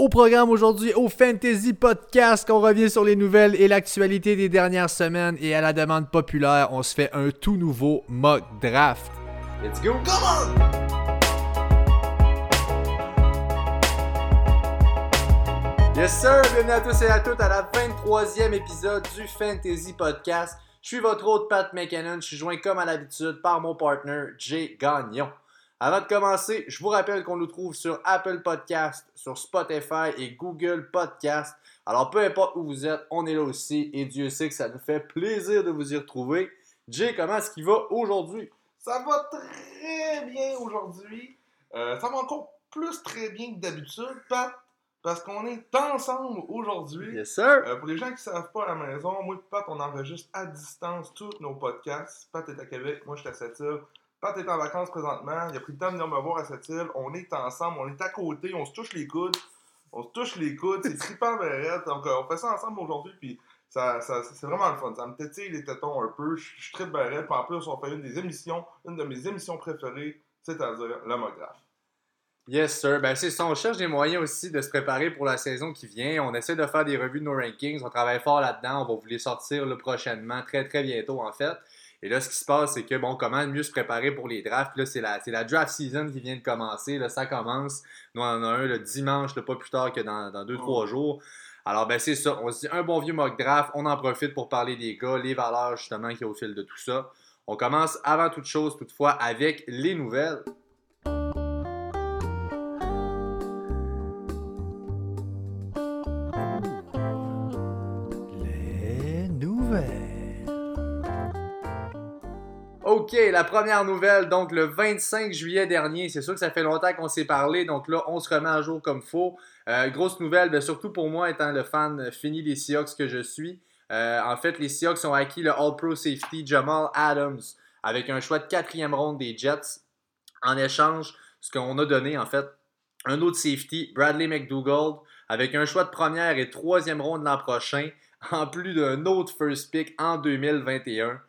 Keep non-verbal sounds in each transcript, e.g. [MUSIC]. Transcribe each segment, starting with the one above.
Au programme aujourd'hui, au Fantasy Podcast, on revient sur les nouvelles et l'actualité des dernières semaines. Et à la demande populaire, on se fait un tout nouveau mock draft. Let's go! Come on! Yes sir, bienvenue à tous et à toutes à la 23e épisode du Fantasy Podcast. Je suis votre hôte Pat McKinnon, je suis joint comme à l'habitude par mon partner Jay Gagnon. Avant de commencer, je vous rappelle qu'on nous trouve sur Apple Podcast, sur Spotify et Google Podcast. Alors peu importe où vous êtes, on est là aussi et Dieu sait que ça nous fait plaisir de vous y retrouver. Jay, comment est-ce qu'il va aujourd'hui? Ça va très bien aujourd'hui. Euh, ça va encore plus très bien que d'habitude, Pat, parce qu'on est ensemble aujourd'hui. Yes, sir. Euh, pour les gens qui ne savent pas à la maison, moi et Pat, on enregistre à distance tous nos podcasts. Pat est à Québec, moi je suis à Sept-Îles. Pat est en vacances présentement. Il a pris le temps de venir me voir à cette île. On est ensemble, on est à côté, on se touche les coudes. On se touche les coudes, c'est trippant verrette. Donc, euh, on fait ça ensemble aujourd'hui, puis ça, c'est vraiment le fun. Ça me tétille les tétons un peu. Je, je trippe verrette. Puis en plus, on fait une des émissions, une de mes émissions préférées, c'est-à-dire l'homographe. Yes, sir. Ben, c'est ça. On cherche des moyens aussi de se préparer pour la saison qui vient. On essaie de faire des revues de nos rankings. On travaille fort là-dedans. On va vous les sortir là, prochainement, très, très bientôt, en fait. Et là, ce qui se passe, c'est que, bon, comment mieux se préparer pour les drafts? Là, c'est la, la draft season qui vient de commencer. Là, ça commence. Nous, on en a un le dimanche, pas plus tard que dans 2-3 jours. Alors, ben, c'est ça. On se dit un bon vieux mock draft. On en profite pour parler des gars, les valeurs, justement, qui y a au fil de tout ça. On commence avant toute chose, toutefois, avec les nouvelles. La première nouvelle, donc le 25 juillet dernier, c'est sûr que ça fait longtemps qu'on s'est parlé, donc là, on se remet à jour comme faut. Euh, grosse nouvelle, ben, surtout pour moi, étant le fan fini des Seahawks que je suis. Euh, en fait, les Seahawks ont acquis le All-Pro Safety Jamal Adams avec un choix de quatrième ronde des Jets. En échange, ce qu'on a donné, en fait, un autre safety, Bradley McDougald, avec un choix de première et troisième ronde l'an prochain, en plus d'un autre first pick en 2021.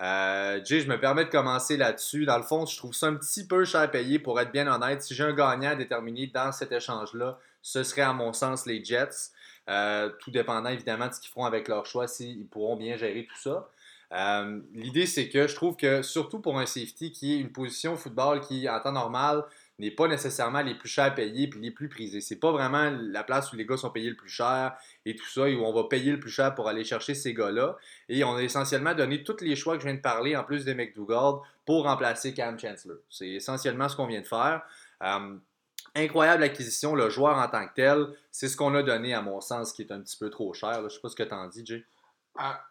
Euh, Jay, je me permets de commencer là-dessus. Dans le fond, je trouve ça un petit peu cher payé pour être bien honnête. Si j'ai un gagnant à déterminer dans cet échange-là, ce serait à mon sens les Jets. Euh, tout dépendant évidemment de ce qu'ils feront avec leur choix, s'ils pourront bien gérer tout ça. Euh, L'idée, c'est que je trouve que surtout pour un safety qui est une position football qui, en temps normal, n'est pas nécessairement les plus chers payés puis les plus prisés. C'est pas vraiment la place où les gars sont payés le plus cher et tout ça, et où on va payer le plus cher pour aller chercher ces gars-là. Et on a essentiellement donné tous les choix que je viens de parler, en plus de McDougald, pour remplacer Cam Chancellor. C'est essentiellement ce qu'on vient de faire. Euh, incroyable acquisition, le joueur en tant que tel, c'est ce qu'on a donné à mon sens, qui est un petit peu trop cher. Je sais pas ce que tu en dis, Jay. À-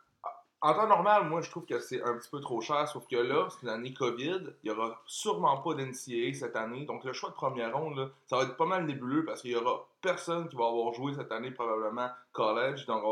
en temps normal, moi, je trouve que c'est un petit peu trop cher, sauf que là, c'est une année COVID. Il n'y aura sûrement pas d'NCAA cette année. Donc, le choix de première ronde, ça va être pas mal nébuleux parce qu'il y aura personne qui va avoir joué cette année, probablement college. Donc,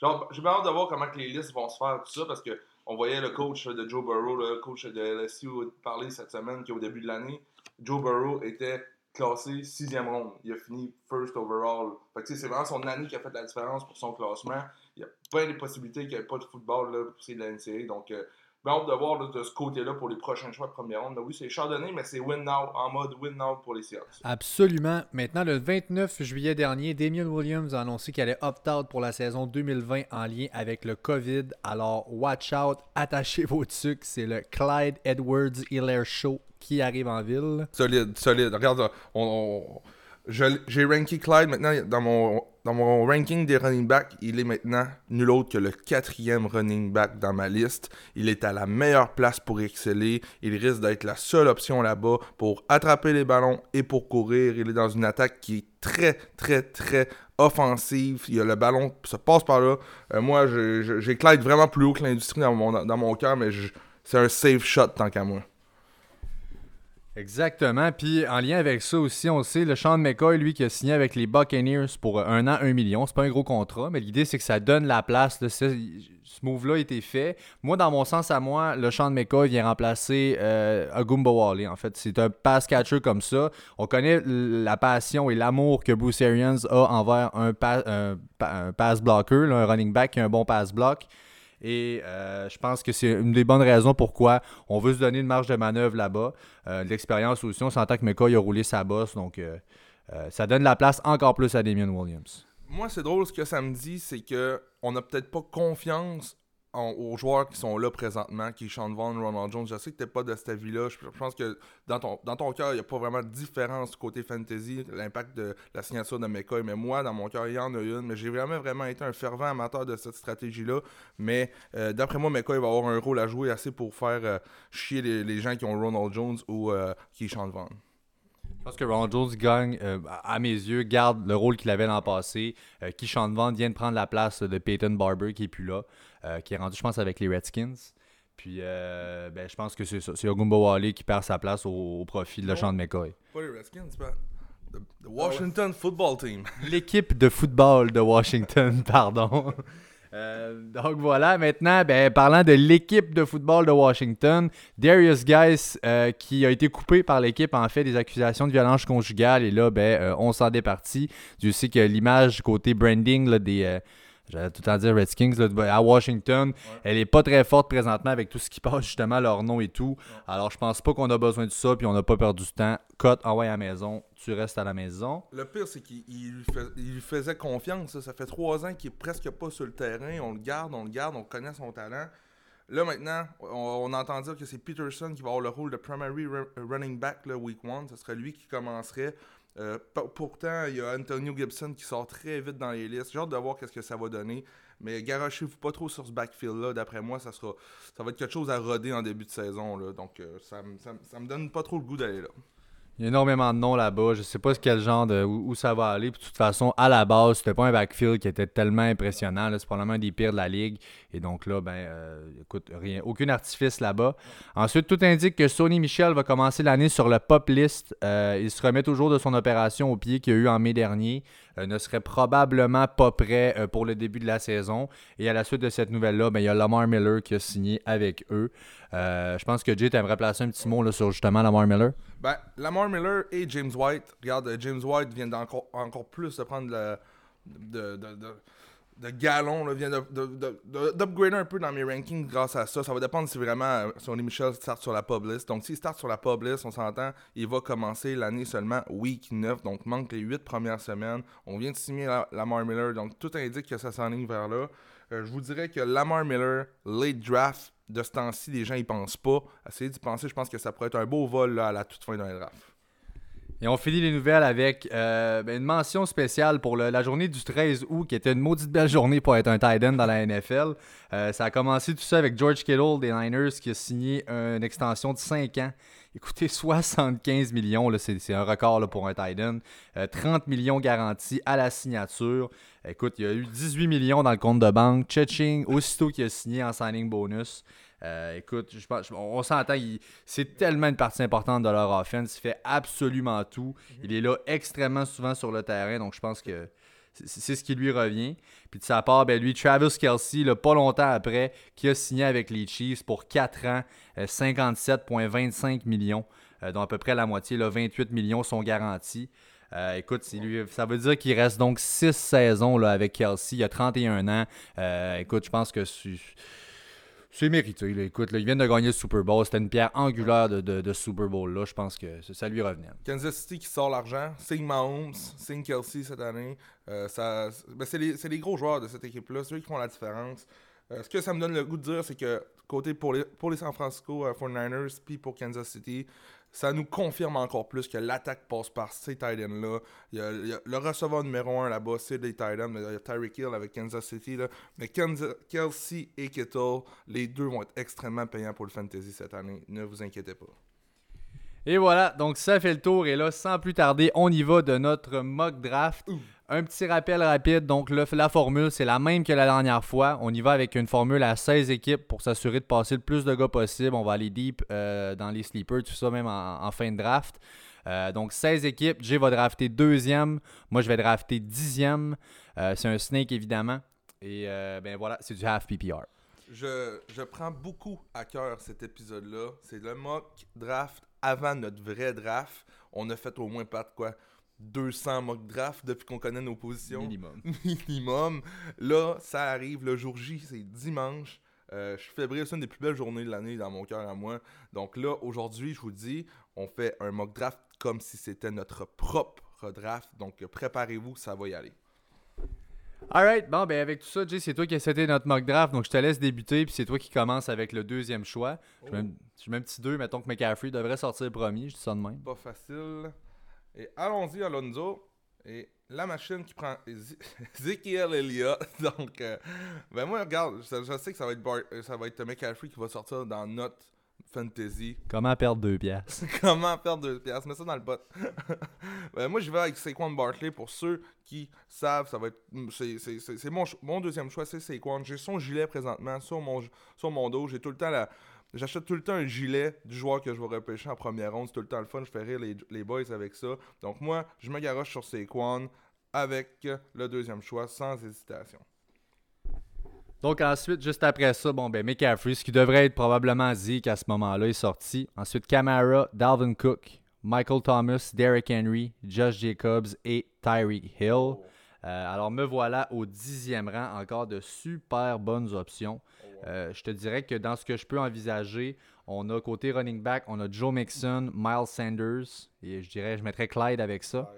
genre, j'ai hâte de voir comment les listes vont se faire, tout ça, parce que on voyait le coach de Joe Burrow, le coach de LSU, parler cette semaine qu'au début de l'année, Joe Burrow était classé sixième ronde. Il a fini first overall. Fait que, c'est vraiment son année qui a fait la différence pour son classement. Il y a plein de possibilités qu'il n'y ait pas de football là, pour de la NCAA. Donc, euh, ben, hâte de voir là, de ce côté-là pour les prochains choix de première ronde. Mais oui, c'est chardonnay, mais c'est win now, en mode win now pour les Seahawks. Absolument. Maintenant, le 29 juillet dernier, Damien Williams a annoncé qu'il allait opt-out pour la saison 2020 en lien avec le COVID. Alors, watch out, attachez vos trucs. C'est le Clyde Edwards Hiller Show qui arrive en ville. Solide, solide. Regarde, on, on- j'ai ranké Clyde maintenant dans mon, dans mon ranking des running backs. Il est maintenant nul autre que le quatrième running back dans ma liste. Il est à la meilleure place pour exceller. Il risque d'être la seule option là-bas pour attraper les ballons et pour courir. Il est dans une attaque qui est très, très, très offensive. Il y a le ballon, ça passe par là. Euh, moi, Clyde vraiment plus haut que l'industrie dans mon, dans mon cœur, mais c'est un safe shot tant qu'à moi. Exactement. Puis en lien avec ça aussi, on sait, le Sean McCoy, lui, qui a signé avec les Buccaneers pour un an, un million. C'est pas un gros contrat, mais l'idée, c'est que ça donne la place. Ce, move-là a été fait. Moi, dans mon sens à moi, le Sean McCoy vient remplacer euh, Agumba Wally. En fait, c'est un pass catcher comme ça. On connaît la passion et l'amour que Bruce Arians a envers un, un pa- un pass blocker, un running back qui a un bon pass block. Et euh, je pense que c'est une des bonnes raisons pourquoi on veut se donner une marge de manœuvre là-bas. Euh, l'expérience aussi, on s'entend que McCoy a roulé sa bosse, donc euh, ça donne la place encore plus à Damien Williams. Moi, c'est drôle ce que ça me dit, c'est que on n'a peut-être pas confiance aux joueurs qui sont là présentement, qui est Sean Ronald Jones. Je sais que t'es pas de cette avis-là. Je, pense que dans ton, dans ton cœur, il n'y a pas vraiment de différence côté fantasy, l'impact de la signature de McCoy. Mais moi, dans mon cœur, il y en a une. Mais j'ai vraiment, vraiment été un fervent amateur de cette stratégie-là. Mais euh, d'après moi, McCoy va avoir un rôle à jouer assez pour faire euh, chier les, les gens qui ont Ronald Jones ou euh, qui est Sean. Je pense que Ronald Jones gagne, euh, à mes yeux, garde le rôle qu'il avait l'an passé. Euh, Keyshawn Vaughn vient de prendre la place de Peyton Barber qui est plus là, euh, qui est rendu, je pense, avec les Redskins. Puis, euh, ben, je pense que c'est ça. C'est Ogumba Wale qui perd sa place au, au profit de Non. Sean McCoy. Pas les Redskins, pas. The, the Washington Football Team. [LAUGHS] L'équipe de football de Washington, [LAUGHS] pardon. Euh, donc voilà, maintenant, ben, parlant de l'équipe de football de Washington, Darius euh, qui a été coupé par l'équipe en fait des accusations de violence conjugale, et là, ben, euh, on s'en départit. Je sais que l'image côté branding là, des. J'allais tout le temps dire Redskins là, à Washington. Elle est pas très forte présentement avec tout ce qui passe, justement, leur nom et tout. Alors, je pense pas qu'on a besoin de ça, puis on n'a pas perdu du temps. Cut, envoie à la maison, tu restes à la maison. Le pire, c'est qu'il il lui, faisait confiance. Ça. Fait trois ans qu'il est presque pas sur le terrain. On le garde, on le garde, on connaît son talent. Là, maintenant, on, on entend dire que c'est Peterson qui va avoir le rôle de primary ru- running back le week one. Ce serait lui qui commencerait. Euh, pour- pourtant, il y a Antonio Gibson qui sort très vite dans les listes. J'ai hâte de voir qu'est-ce que ça va donner. Mais garochez-vous pas trop sur ce backfield-là. D'après moi, ça sera ça va être quelque chose à roder en début de saison. Là. Donc, euh, ça, ça ça me donne pas trop le goût d'aller là. Il y a énormément de noms là-bas. Je sais pas de où, où ça va aller. De toute façon, à la base, c'était pas un backfield qui était tellement impressionnant. C'est probablement un des pires de la ligue. Et donc là, ben, euh, écoute, rien, aucun artifice là-bas. Ensuite, tout indique que Sony Michel va commencer l'année sur le pop list. Euh, il se remet toujours de son opération au pied qu'il y a eu en mai dernier. Euh, ne serait probablement pas prêt euh, pour le début de la saison. Et à la suite de cette nouvelle-là, ben, il y a Lamar Miller qui a signé avec eux. Euh, je pense que Jay t'aimerais placer un petit mot là, sur justement Lamar Miller. Ben, Lamar Miller et James White, regarde, James White vient encore plus de prendre le, de galon, vient de- de- de- de- d'upgrader un peu dans mes rankings grâce à ça. Ça va dépendre si vraiment euh, Sonny Michel start sur la pub list. Donc, s'il start sur la pub list, on s'entend, il va commencer l'année seulement week 9, donc manque les 8 premières semaines. On vient de signer la- Lamar Miller, donc tout indique que ça s'enligne vers là. Euh, je vous dirais que Lamar Miller, late draft, de ce temps-ci, les gens y pensent pas. Essayez d'y penser, je pense que ça pourrait être un beau vol là, à la toute fin d'un draft. Et on finit les nouvelles avec euh, ben, une mention spéciale pour la journée du 13 août, qui était une maudite belle journée pour être un tight dans la NFL. Euh, ça a commencé tout ça avec George Kittle des Niners qui a signé une extension de 5 ans. Écoutez, [LAUGHS] 75 millions, c'est, un record pour un tight end. Euh, 30 millions garantis à la signature. Écoute, il y a eu 18 millions dans le compte de banque. Cheching, aussitôt qu'il a signé en signing bonus. Euh, écoute, je pense, on s'entend, c'est tellement une partie importante de leur offense. Il fait absolument tout. Il est là extrêmement souvent sur le terrain, donc je pense que c'est ce qui lui revient. Puis de sa part, ben lui, Travis Kelsey, pas longtemps après, qui a signé avec les Chiefs pour 4 ans, euh, 57,25 millions, euh, dont à peu près la moitié, là, 28 millions sont garantis. Euh, écoute, ça veut dire qu'il reste donc 6 saisons là, avec Kelsey. Il a 31 ans. Euh, écoute, je pense que c'est- mérité. là. Écoute, là, il vient de gagner le Super Bowl. C'était une pierre angulaire de, de- Super Bowl. là. Je pense que ça- lui revenait. Kansas City qui sort l'argent, signe Mahomes, signe Kelsey cette année. Euh, ben, c'est, les, les gros joueurs de cette équipe-là, c'est eux qui font la différence. Euh, ce que ça me donne le goût de dire, c'est que côté pour les, pour les San Francisco euh, 49ers puis pour Kansas City, ça nous confirme encore plus que l'attaque passe par ces tight ends-là. Il y a, le receveur numéro 1 là-bas, c'est les tight ends. Il y a Tyreek Hill avec Kansas City. Là. Mais Kansas- Kelsey et Kittle, les deux vont être extrêmement payants pour le fantasy cette année. Ne vous inquiétez pas. Et voilà, donc ça fait le tour. Et là, sans plus tarder, on y va de notre mock draft. Un petit rappel rapide. Donc, le- la formule, c'est la même que la dernière fois. On y va avec une formule à 16 équipes pour s'assurer de passer le plus de gars possible. On va aller deep euh, dans les sleepers, tout ça, même en, en fin de draft. Euh, donc, 16 équipes. Jay va drafter deuxième. Moi, je vais drafter dixième. Euh, c'est un snake, évidemment. Et ben voilà, c'est du half PPR. Je, je prends beaucoup à cœur cet épisode-là. C'est le mock draft avant notre vrai draft. On a fait au moins pas de quoi 200 mock draft depuis qu'on connaît nos positions. Minimum. [LAUGHS] Minimum. Là, ça arrive le jour J, c'est dimanche. Euh, je suis fébrile, c'est une des plus belles journées de l'année dans mon cœur à moi. Donc là, aujourd'hui, je vous dis, on fait un mock draft comme si c'était notre propre draft. Donc, préparez-vous, ça va y aller. Alright, bon, ben avec tout ça, Jay, c'est toi qui as seté notre mock draft, donc je te laisse débuter, puis c'est toi qui commence avec le deuxième choix. Je mets, je mets un petit 2, mettons que McCaffrey devrait sortir premier, je dis ça de même. Pas facile. Et allons-y, Alonso. Et la machine qui prend Eze- [LAUGHS] Ezekiel Elliott. [LAUGHS] Donc, euh, ben moi, regarde, je, je sais que ça va être, Bar- euh, ça va être McCaffrey qui va sortir dans notre fantasy. Comment perdre deux piastres? [LAUGHS] Comment perdre deux piastres? Mets ça dans le bot. [LAUGHS] ben, moi, je vais avec Saquon Barkley. Pour ceux qui savent, ça va être. C'est, c'est- mon, mon deuxième choix, c'est Saquon. J'ai son gilet présentement sur mon, sur mon dos. J'ai tout le temps la. J'achète tout le temps un gilet du joueur que je vais repêcher en première ronde. C'est tout le temps le fun. Je fais rire les, les boys avec ça. Donc, moi, je me garoche sur Saquon avec le deuxième choix sans hésitation. Donc ensuite, juste après ça, bon ben McCaffrey, ce qui devrait être probablement Zeke à ce moment-là, est sorti. Ensuite, Camara, Dalvin Cook, Michael Thomas, Derrick Henry, Josh Jacobs et Tyreek Hill. Euh, alors me voilà au dixième rang, encore de super bonnes options. Euh, je te dirais que dans ce que je peux envisager, on a côté running back, on a Joe Mixon, Miles Sanders, et je dirais, je mettrais Clyde avec ça.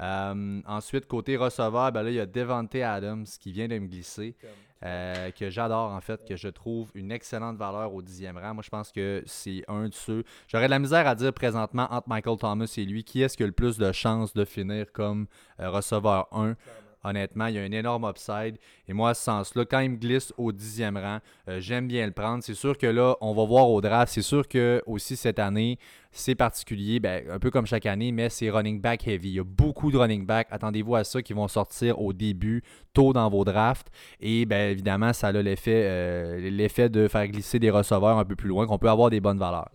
Euh, ensuite, côté receveur, ben là, il y a Devante Adams qui vient de me glisser, euh, que j'adore en fait, que je trouve une excellente valeur au dixième rang. Moi, je pense que c'est un de ceux. J'aurais de la misère à dire présentement entre Michael Thomas et lui, qui est-ce qui a le plus de chances de finir comme euh, receveur 1 Honnêtement, il y a un énorme upside. Et moi, à ce sens-là, quand il me glisse au dixième rang, euh, j'aime bien le prendre. C'est sûr que là, on va voir au draft. C'est sûr que aussi cette année, c'est particulier, ben, un peu comme chaque année, mais c'est running back heavy. Il y a beaucoup de running back. Attendez-vous à ça qui vont sortir au début, tôt dans vos drafts. Et bien évidemment, ça a l'effet, euh, l'effet de faire glisser des receveurs un peu plus loin, qu'on peut avoir des bonnes valeurs.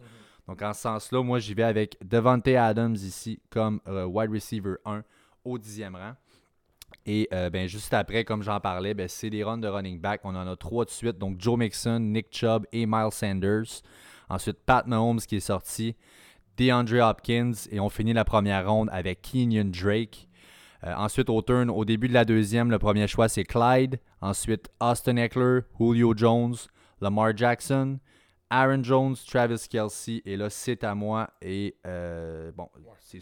Donc en ce sens-là, moi j'y vais avec Devante Adams ici comme euh, wide receiver 1 au dixième rang. Et euh, ben, juste après, comme j'en parlais, ben, c'est des runs de running back. On en a trois de suite. Donc Joe Mixon, Nick Chubb et Miles Sanders. Ensuite, Pat Mahomes qui est sorti. DeAndre Hopkins. Et on finit la première ronde avec Kenyon Drake. Euh, ensuite, au turn, au début de la deuxième, le premier choix, c'est Clyde. Ensuite, Austin Eckler, Julio Jones, Lamar Jackson, Aaron Jones, Travis Kelsey. Et là, c'est à moi. Et euh, bon, c'est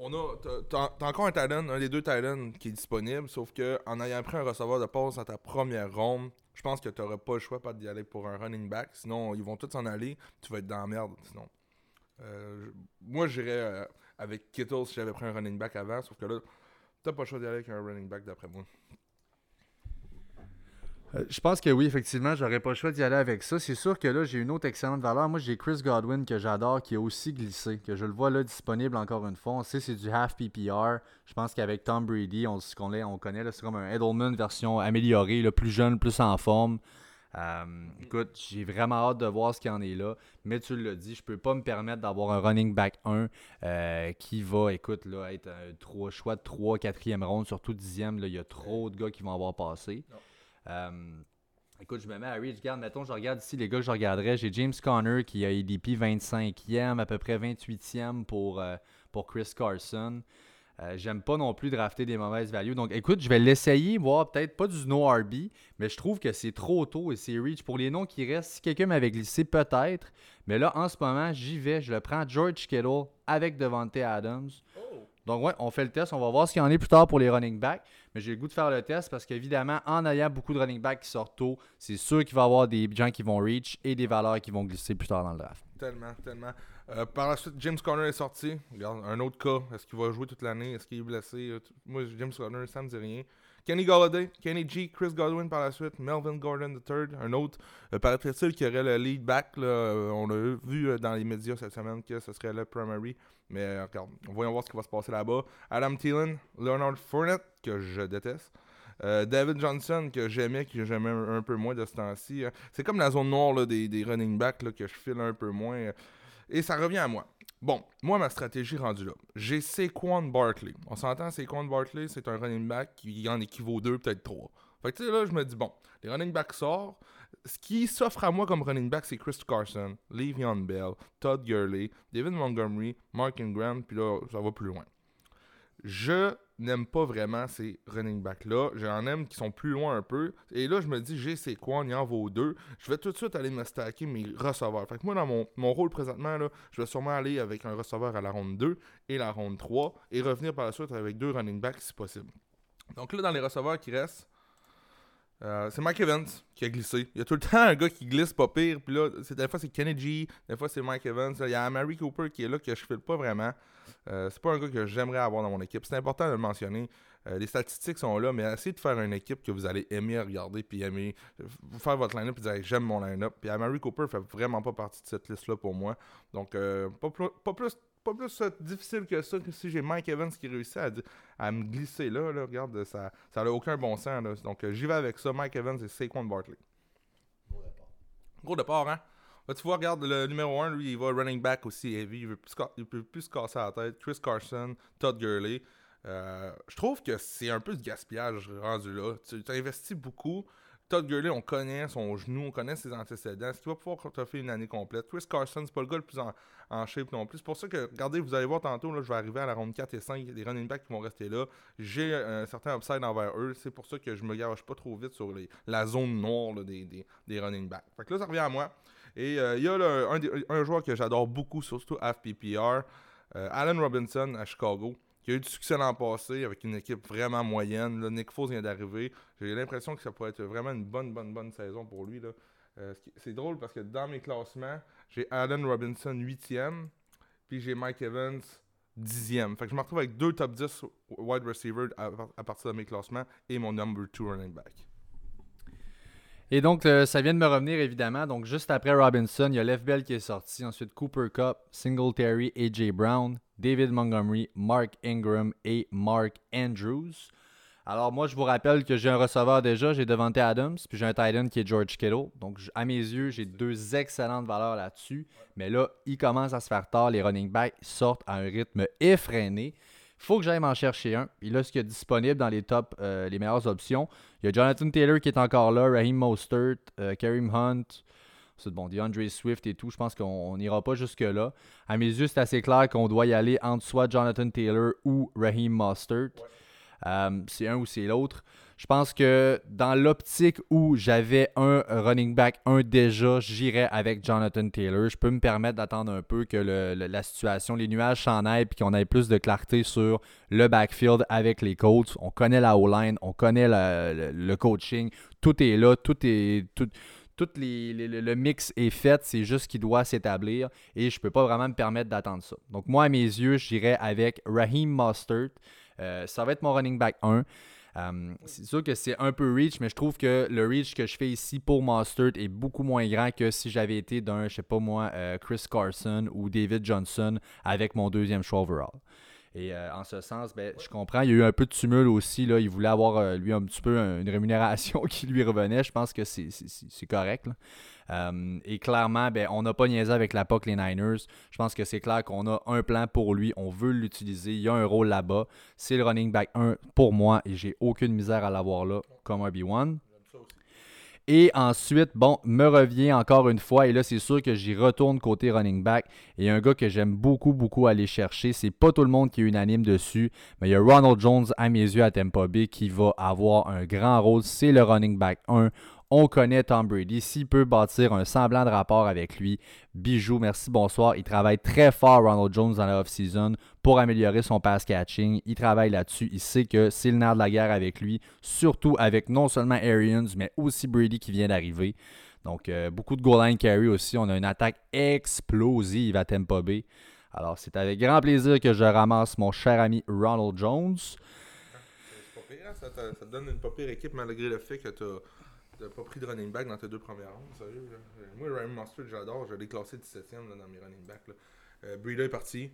On a, t'as- t'as encore un Titan, un des deux Titans qui est disponible, sauf que en ayant pris un receveur de passe dans ta première ronde, je pense que tu n'auras pas le choix pas d'y aller pour un running back. Sinon, ils vont tous s'en aller. Tu vas être dans la merde. Sinon, Euh, moi, j'irais euh, avec Kittle si j'avais pris un running back avant, sauf que là, t'as pas le choix d'y aller avec un running back d'après moi. Euh, je pense que oui, effectivement, j'aurais pas le choix d'y aller avec ça. C'est sûr que là, j'ai une autre excellente valeur. Moi, j'ai Chris Godwin que j'adore, qui a aussi glissé, que je le vois là disponible encore une fois. On sait c'est du half PPR. Je pense qu'avec Tom Brady, on, ce qu'on on connaît, c'est comme un Edelman version améliorée, là, plus jeune, plus en forme. Euh, écoute, j'ai vraiment hâte de voir ce qu'il en est là. Mais tu l'as dit, je peux pas me permettre d'avoir un running back 1 euh, qui va, écoute, là, être un choix de 3, 4e ronde, surtout 10e. Là, il y a trop de gars qui vont avoir passé. Euh, écoute, je me mets à reach. Regarde, mettons, je regarde ici les gars que je regarderais. J'ai James Conner qui a ADP 25e, à peu près 28e pour, euh, pour Chris Carson. Euh, J'aime pas non plus drafter des mauvaises values. Donc, écoute, je vais l'essayer, voir peut-être pas du no RB, mais je trouve que c'est trop tôt et c'est reach. Pour les noms qui restent, si quelqu'un m'avait glissé, peut-être. Mais là, en ce moment, j'y vais. Je le prends George Kittle avec Devante Adams. Donc, ouais, on fait le test. On va voir ce qu'il y en est plus tard pour les running backs. J'ai le goût de faire le test parce qu'évidemment, en ayant beaucoup de running backs qui sortent tôt, c'est sûr qu'il va y avoir des gens qui vont reach et des valeurs qui vont glisser plus tard dans le draft. Tellement, tellement. Euh, par la suite, James Conner est sorti. Regarde, un autre cas. Est-ce qu'il va jouer toute l'année? Est-ce qu'il est blessé? Euh, Moi, James Conner, ça me dit rien. Kenny Galladay, Kenny G, Chris Godwin par la suite, Melvin Gordon III, un autre. Euh, Paraît-il qu'il y aurait le lead back. là, euh, on a vu dans les médias cette semaine que ce serait le primary. Mais euh, regarde, voyons voir ce qui va se passer là-bas. Adam Thielen, Leonard Fournette, que je déteste. Euh, David Johnson, que j'aimais, que j'aimais un, peu moins de ce temps-ci. Euh, C'est comme la zone noire là, des, des running backs que je file un peu moins. Et ça revient à moi. Bon, moi, ma stratégie rendue là. J'ai Saquon Barkley. On s'entend, Saquon Barkley, c'est un running back qui en équivaut deux, peut-être trois. Fait que tu sais, là, je me dis, bon, les running backs sortent. Ce qui s'offre à moi comme running back, c'est Chris Carson, Le'Veon Bell, Todd Gurley, David Montgomery, Mark Ingram, puis là, ça va plus loin. Je n'aime pas vraiment ces running backs-là. J'en aime qui sont plus loin un peu. Et là, je me dis, j'ai ces quoi, il en vaut deux. Je vais tout de suite aller me stacker mes receveurs. Fait que moi, dans mon, mon rôle présentement, là, je vais sûrement aller avec un receveur à la ronde 2 et la ronde 3 et revenir par la suite avec deux running backs si possible. Donc là, dans les receveurs qui restent, euh, c'est Mike Evans qui a glissé. Il y a tout le temps un gars qui glisse pas pire. Puis là, des fois c'est Kennedy, des fois c'est Mike Evans. Il y a Mary Cooper qui est là que je file pas vraiment. Euh, c'est pas un gars que j'aimerais avoir dans mon équipe. C'est important de le mentionner. Euh, les statistiques sont là, mais essayez de faire une équipe que vous allez aimer regarder, puis aimer vous faire votre line-up, et dire j'aime mon line-up. Puis Mary Cooper fait vraiment pas partie de cette liste-là pour moi. Donc, pas plus pas plus difficile que ça que si j'ai Mike Evans qui réussit à, me glisser là, Regarde, ça n'a aucun bon sens. Donc euh, j'y vais avec ça. Mike Evans et Saquon Bartley. Gros départ. Gros départ, hein? tu vois, regarde, le numéro 1, lui, il va running back aussi heavy. Il ne peut plus se casser la tête. Chris Carson, Todd Gurley. Euh, je trouve que c'est un peu de gaspillage rendu là. Tu as investi beaucoup. Todd Gurley, on connaît son genou, on connaît ses antécédents. Est-ce qu'il va pouvoir fait une année complète? Chris Carson, c'est pas le gars le plus en, shape non plus. C'est pour ça que, regardez, vous allez voir tantôt, je vais arriver à la ronde 4 et 5, les running backs qui vont rester là. J'ai un certain upside envers eux. C'est pour ça que je me gage pas trop vite sur la zone noire des, running backs. Fait que là, ça revient à moi. Et euh, il y a un, joueur que j'adore beaucoup, surtout FPPR, euh, Allen Robinson à Chicago qui a eu du succès l'an passé avec une équipe vraiment moyenne. Là, Nick Foles vient d'arriver. J'ai l'impression que ça pourrait être vraiment une bonne, bonne, bonne saison pour lui. Euh, c'est drôle parce que dans mes classements, j'ai Allen Robinson 8e, puis j'ai Mike Evans 10e. Fait que je me retrouve avec deux top 10 wide receivers à, partir de mes classements et mon number 2 running back. Et donc, euh, ça vient de me revenir évidemment. Donc, juste après Robinson, il y a Lev Bell qui est sorti. Ensuite, Cooper Cup, Singletary, AJ Brown. David Montgomery, Mark Ingram et Mark Andrews. Alors moi, je vous rappelle que j'ai un receveur déjà, j'ai Devante Adams, puis j'ai un tight qui est George Kittle. Donc à mes yeux, j'ai deux excellentes valeurs là-dessus. Mais là, il commence à se faire tard, les running backs sortent à un rythme effréné. Il faut que j'aille m'en chercher un. Puis là, ce qui est disponible dans les top, euh, les meilleures options, il y a Jonathan Taylor qui est encore là, Raheem Mostert, euh, Kareem Hunt, c'est bon, DeAndre Swift et tout, je pense qu'on n'ira pas jusque-là. À mes yeux, c'est assez clair qu'on doit y aller entre soit Jonathan Taylor ou Raheem Mostert. Euh, c'est un ou c'est l'autre. Je pense que dans l'optique où j'avais un running back, un déjà, j'irais avec Jonathan Taylor. Je peux me permettre d'attendre un peu que la situation, les nuages s'en aillent et qu'on ait plus de clarté sur le backfield avec les Colts. On connaît la O-line, on connaît le, coaching. Tout est là, tout est. Tout, tout le mix est fait, c'est juste qu'il doit s'établir et je ne peux pas vraiment me permettre d'attendre ça. Donc moi, à mes yeux, j'irai avec Raheem Mustard. Euh, ça va être mon running back 1. Euh, c'est sûr que c'est un peu reach, mais je trouve que le reach que je fais ici pour Mustard est beaucoup moins grand que si j'avais été d'un, je sais pas moi, euh, Chris Carson ou David Johnson avec mon deuxième choix overall. Et euh, en ce sens, ben, je comprends. Il y a eu un peu de tumulte aussi. Là. Il voulait avoir, euh, lui, un petit peu une rémunération [LAUGHS] qui lui revenait. Je pense que c'est correct. Euh, et clairement, ben, on n'a pas niaisé avec la POC, les Niners. Je pense que c'est clair qu'on a un plan pour lui. On veut l'utiliser. Il y a un rôle là-bas. C'est le running back 1 pour moi et j'ai aucune misère à l'avoir là comme RB1. Et ensuite, bon, me revient encore une fois, et là, c'est sûr que j'y retourne côté running back. Et un gars que j'aime beaucoup, beaucoup aller chercher. C'est pas tout le monde qui est unanime dessus, mais il y a Ronald Jones à mes yeux à Tampa Bay qui va avoir un grand rôle. C'est le running back 1. On connaît Tom Brady. S'il peut bâtir un semblant de rapport avec lui, bijou, merci, bonsoir. Il travaille très fort, Ronald Jones, dans la off-season pour améliorer son pass catching. Il travaille là-dessus. Il sait que c'est le nerf de la guerre avec lui, surtout avec non seulement Arians, mais aussi Brady qui vient d'arriver. Donc, euh, beaucoup de goal line carry aussi. On a une attaque explosive à Tampa Bay. Alors, c'est avec grand plaisir que je ramasse mon cher ami Ronald Jones. Hein? Ça, te donne une pas équipe malgré le fait que tu as T'as pas pris de running back dans tes deux premières rondes, sérieux. Là. Moi, Ryan Mustard, j'adore. Je l'ai classé 17ème dans mes running backs. Là. Euh, Breeder est parti.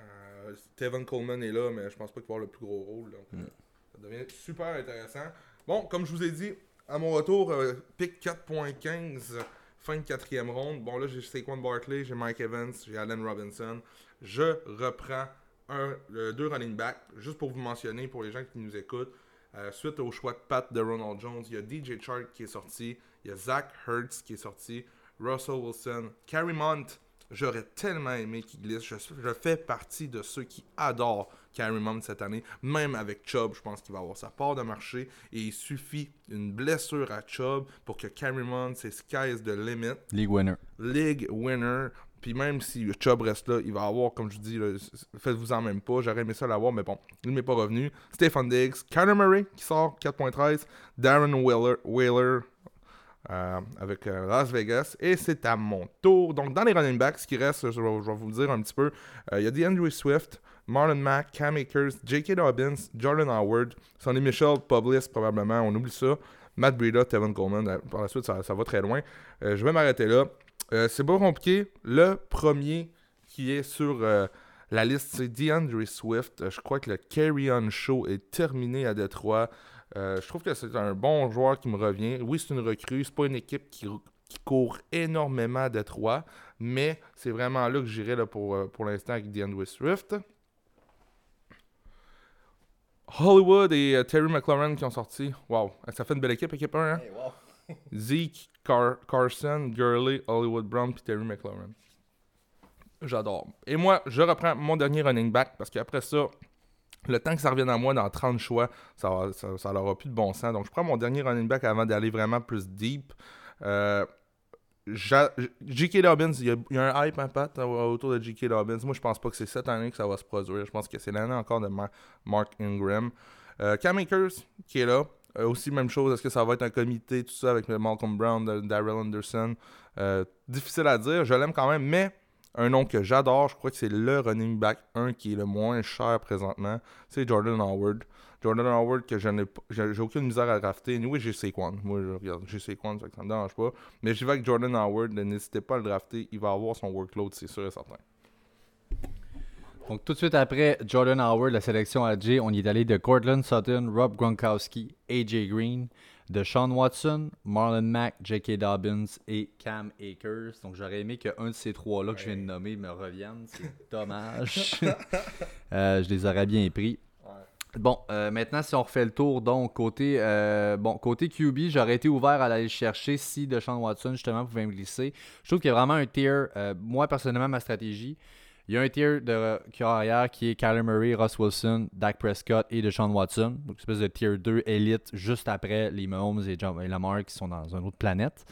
Euh, Tevin Coleman est là, mais je pense pas qu'il va avoir le plus gros rôle. Donc, euh, ça devient super intéressant. Bon, comme je vous ai dit, à mon retour, euh, pick 4.15, fin de quatrième ronde. Bon, là, j'ai Saquon Barkley, j'ai Mike Evans, j'ai Allen Robinson. Je reprends un, deux running backs, juste pour vous mentionner, pour les gens qui nous écoutent. Euh, suite au choix de Pat de Ronald Jones, il y a DJ Chark qui est sorti, il y a Zach Hertz qui est sorti, Russell Wilson, Carrie Mont, J'aurais tellement aimé qu'il glisse. Je, je fais partie de ceux qui adorent Carrie Mount cette année. Même avec Chubb, je pense qu'il va avoir sa part de marché. Et il suffit une blessure à Chubb pour que Carrie Mount, c'est sky's the limit. League winner. League winner. Puis même si Chubb reste là, il va avoir, comme je dis, faites-vous en même pas. J'aurais aimé ça l'avoir, mais bon, il m'est pas revenu. Stephen Diggs, Kyler Murray qui sort 4.13, Darren Wheeler, euh, avec euh, Las Vegas. Et c'est à mon tour. Donc, dans les running backs, ce qui reste, je vais, vous le dire un petit peu. euh, Il y a DeAndre Swift, Marlon Mack, Cam Akers, J.K. Dobbins, Jordan Howard, Sonny Michel, Publis probablement, on oublie ça. Matt Breida, Tevin Coleman. Par la suite, ça, va très loin. Je vais m'arrêter là. Euh, c'est pas compliqué. Le premier qui est sur euh, la liste, c'est DeAndre Swift. Je crois que le Carry-On Show est terminé à Détroit. Euh, je trouve que c'est un bon joueur qui me revient. Oui, c'est une recrue. C'est pas une équipe qui, court énormément à Détroit. Mais c'est vraiment là que j'irai pour, pour l'instant avec DeAndre Swift. Hollywood et Terry McLaurin qui ont sorti. Wow, ça fait une belle équipe, équipe 1. Hein? Zeke, Car- Carson, Gurley, Hollywood Brown puis Terry McLaurin. J'adore. Et moi, je reprends mon dernier running back parce qu'après ça, le temps que ça revienne à moi dans 30 choix, ça, va- ça, n'aura plus de bon sens. Donc, je prends mon dernier running back avant d'aller vraiment plus deep. Euh, J.K. Dobbins, il y, a, un hype, un pat, autour de J.K. Dobbins. Moi, je pense pas que c'est cette année que ça va se produire. Je pense que c'est l'année encore de Ma- Mark Ingram. Euh, Cam Akers, qui est là. Euh, aussi, même chose. Est-ce que ça va être un comité, tout ça, avec Malcolm Brown, Darrell Anderson? Euh, Difficile à dire. Je l'aime quand même, mais un nom que j'adore, je crois que c'est le running back 1 qui est le moins cher présentement. C'est Jordan Howard. Jordan Howard que je n'ai j'ai aucune misère à drafter. Oui, j'ai Saquon. Moi, je regarde, j'ai Saquon, ça ne me dérange pas. Mais j'y vais avec Jordan Howard. N'hésitez pas à le drafter. Il va avoir son workload, c'est sûr et certain. Donc, tout de suite après Jordan Howard, la sélection à on y est allé de Cortland Sutton, Rob Gronkowski, AJ Green, de Sean Watson, Marlon Mack, J.K. Dobbins et Cam Akers. Donc, j'aurais aimé qu'un de ces trois-là que je viens de nommer me revienne. C'est [LAUGHS] dommage. [LAUGHS] Euh, je les aurais bien pris. Bon, euh, maintenant, si on refait le tour, donc, côté, euh, bon, côté QB, j'aurais été ouvert à aller le chercher si Deshaun Watson, justement, pouvait me glisser. Je trouve qu'il y a vraiment un tier, euh, moi, personnellement, ma stratégie, il y a un tier de carrière qui est Kyler Murray, Russ Wilson, Dak Prescott et Deshaun Watson. Donc, une espèce de tier 2 élite juste après les Mahomes et, John- et Lamar qui sont dans une autre planète.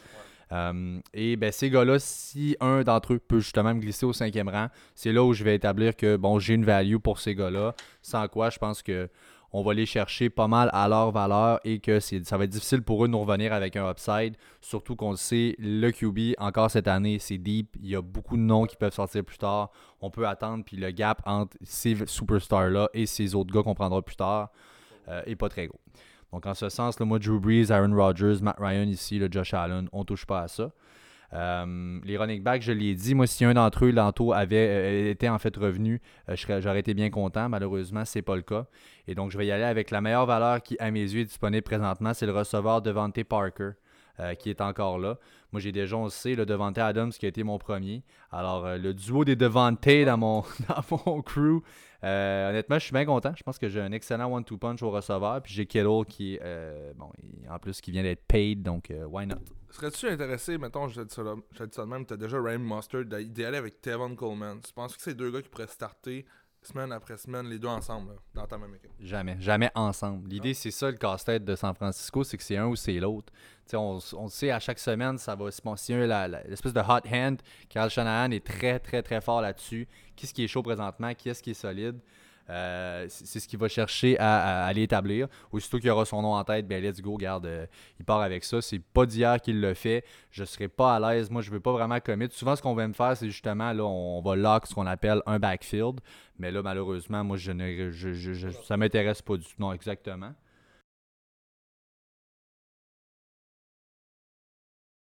Euh, et ben, ces gars-là, si un d'entre eux peut justement me glisser au cinquième rang, c'est là où je vais établir que bon, j'ai une value pour ces gars-là. Sans quoi, je pense que on va les chercher pas mal à leur valeur et que ça va être difficile pour eux de nous revenir avec un upside. Surtout qu'on le sait, le QB, encore cette année, c'est deep. Il y a beaucoup de noms qui peuvent sortir plus tard. On peut attendre, puis le gap entre ces superstars-là et ces autres gars qu'on prendra plus tard euh, est pas très gros. Donc, en ce sens, là, moi, Drew Brees, Aaron Rodgers, Matt Ryan ici, le Josh Allen, on touche pas à ça. Euh, les running backs, je l'ai dit, moi, si un d'entre eux, l'entour, avait euh, été en fait revenu, euh, j'aurais été bien content. Malheureusement, c'est pas le cas. Et donc, je vais y aller avec la meilleure valeur qui, à mes yeux, est disponible présentement. C'est le receveur Devante Parker, euh, qui est encore là. Moi, j'ai déjà, on le sait, le Devante Adams qui a été mon premier. Alors, euh, le duo des Devante dans mon, [LAUGHS] dans mon crew, honnêtement, je suis bien content. Je pense que j'ai un excellent one-two punch au receveur. Puis j'ai Kittle qui, euh, bon, en plus, qui vient d'être paid. Donc, why not? Serais-tu intéressé, mettons, je te dis ça, de même, tu as déjà Ryan Mustard, d'y aller avec Tevin Coleman. Tu penses que c'est deux gars qui pourraient starter semaine après semaine, les deux ensemble, là, dans ta même équipe? Jamais, jamais ensemble. L'idée, c'est ça le casse-tête de San Francisco, c'est que c'est un ou c'est l'autre. On, on sait, à chaque semaine, ça va se la- l'espèce de hot hand. Carl Shanahan est très, très, très fort là-dessus. Qu'est-ce qui est chaud présentement? Qui est-ce qui est solide? Euh, c'est ce qu'il va chercher à, à aller établir. Aussitôt qu'il aura son nom en tête, ben let's go, garde, euh, il part avec ça. C'est pas d'hier qu'il le fait. Je serai pas à l'aise. Moi, je veux pas vraiment commit. Souvent, ce qu'on va me faire, c'est justement, là, on va lock ce qu'on appelle un backfield. Mais là, malheureusement, moi, je ne, ça m'intéresse pas du tout. Non, exactement.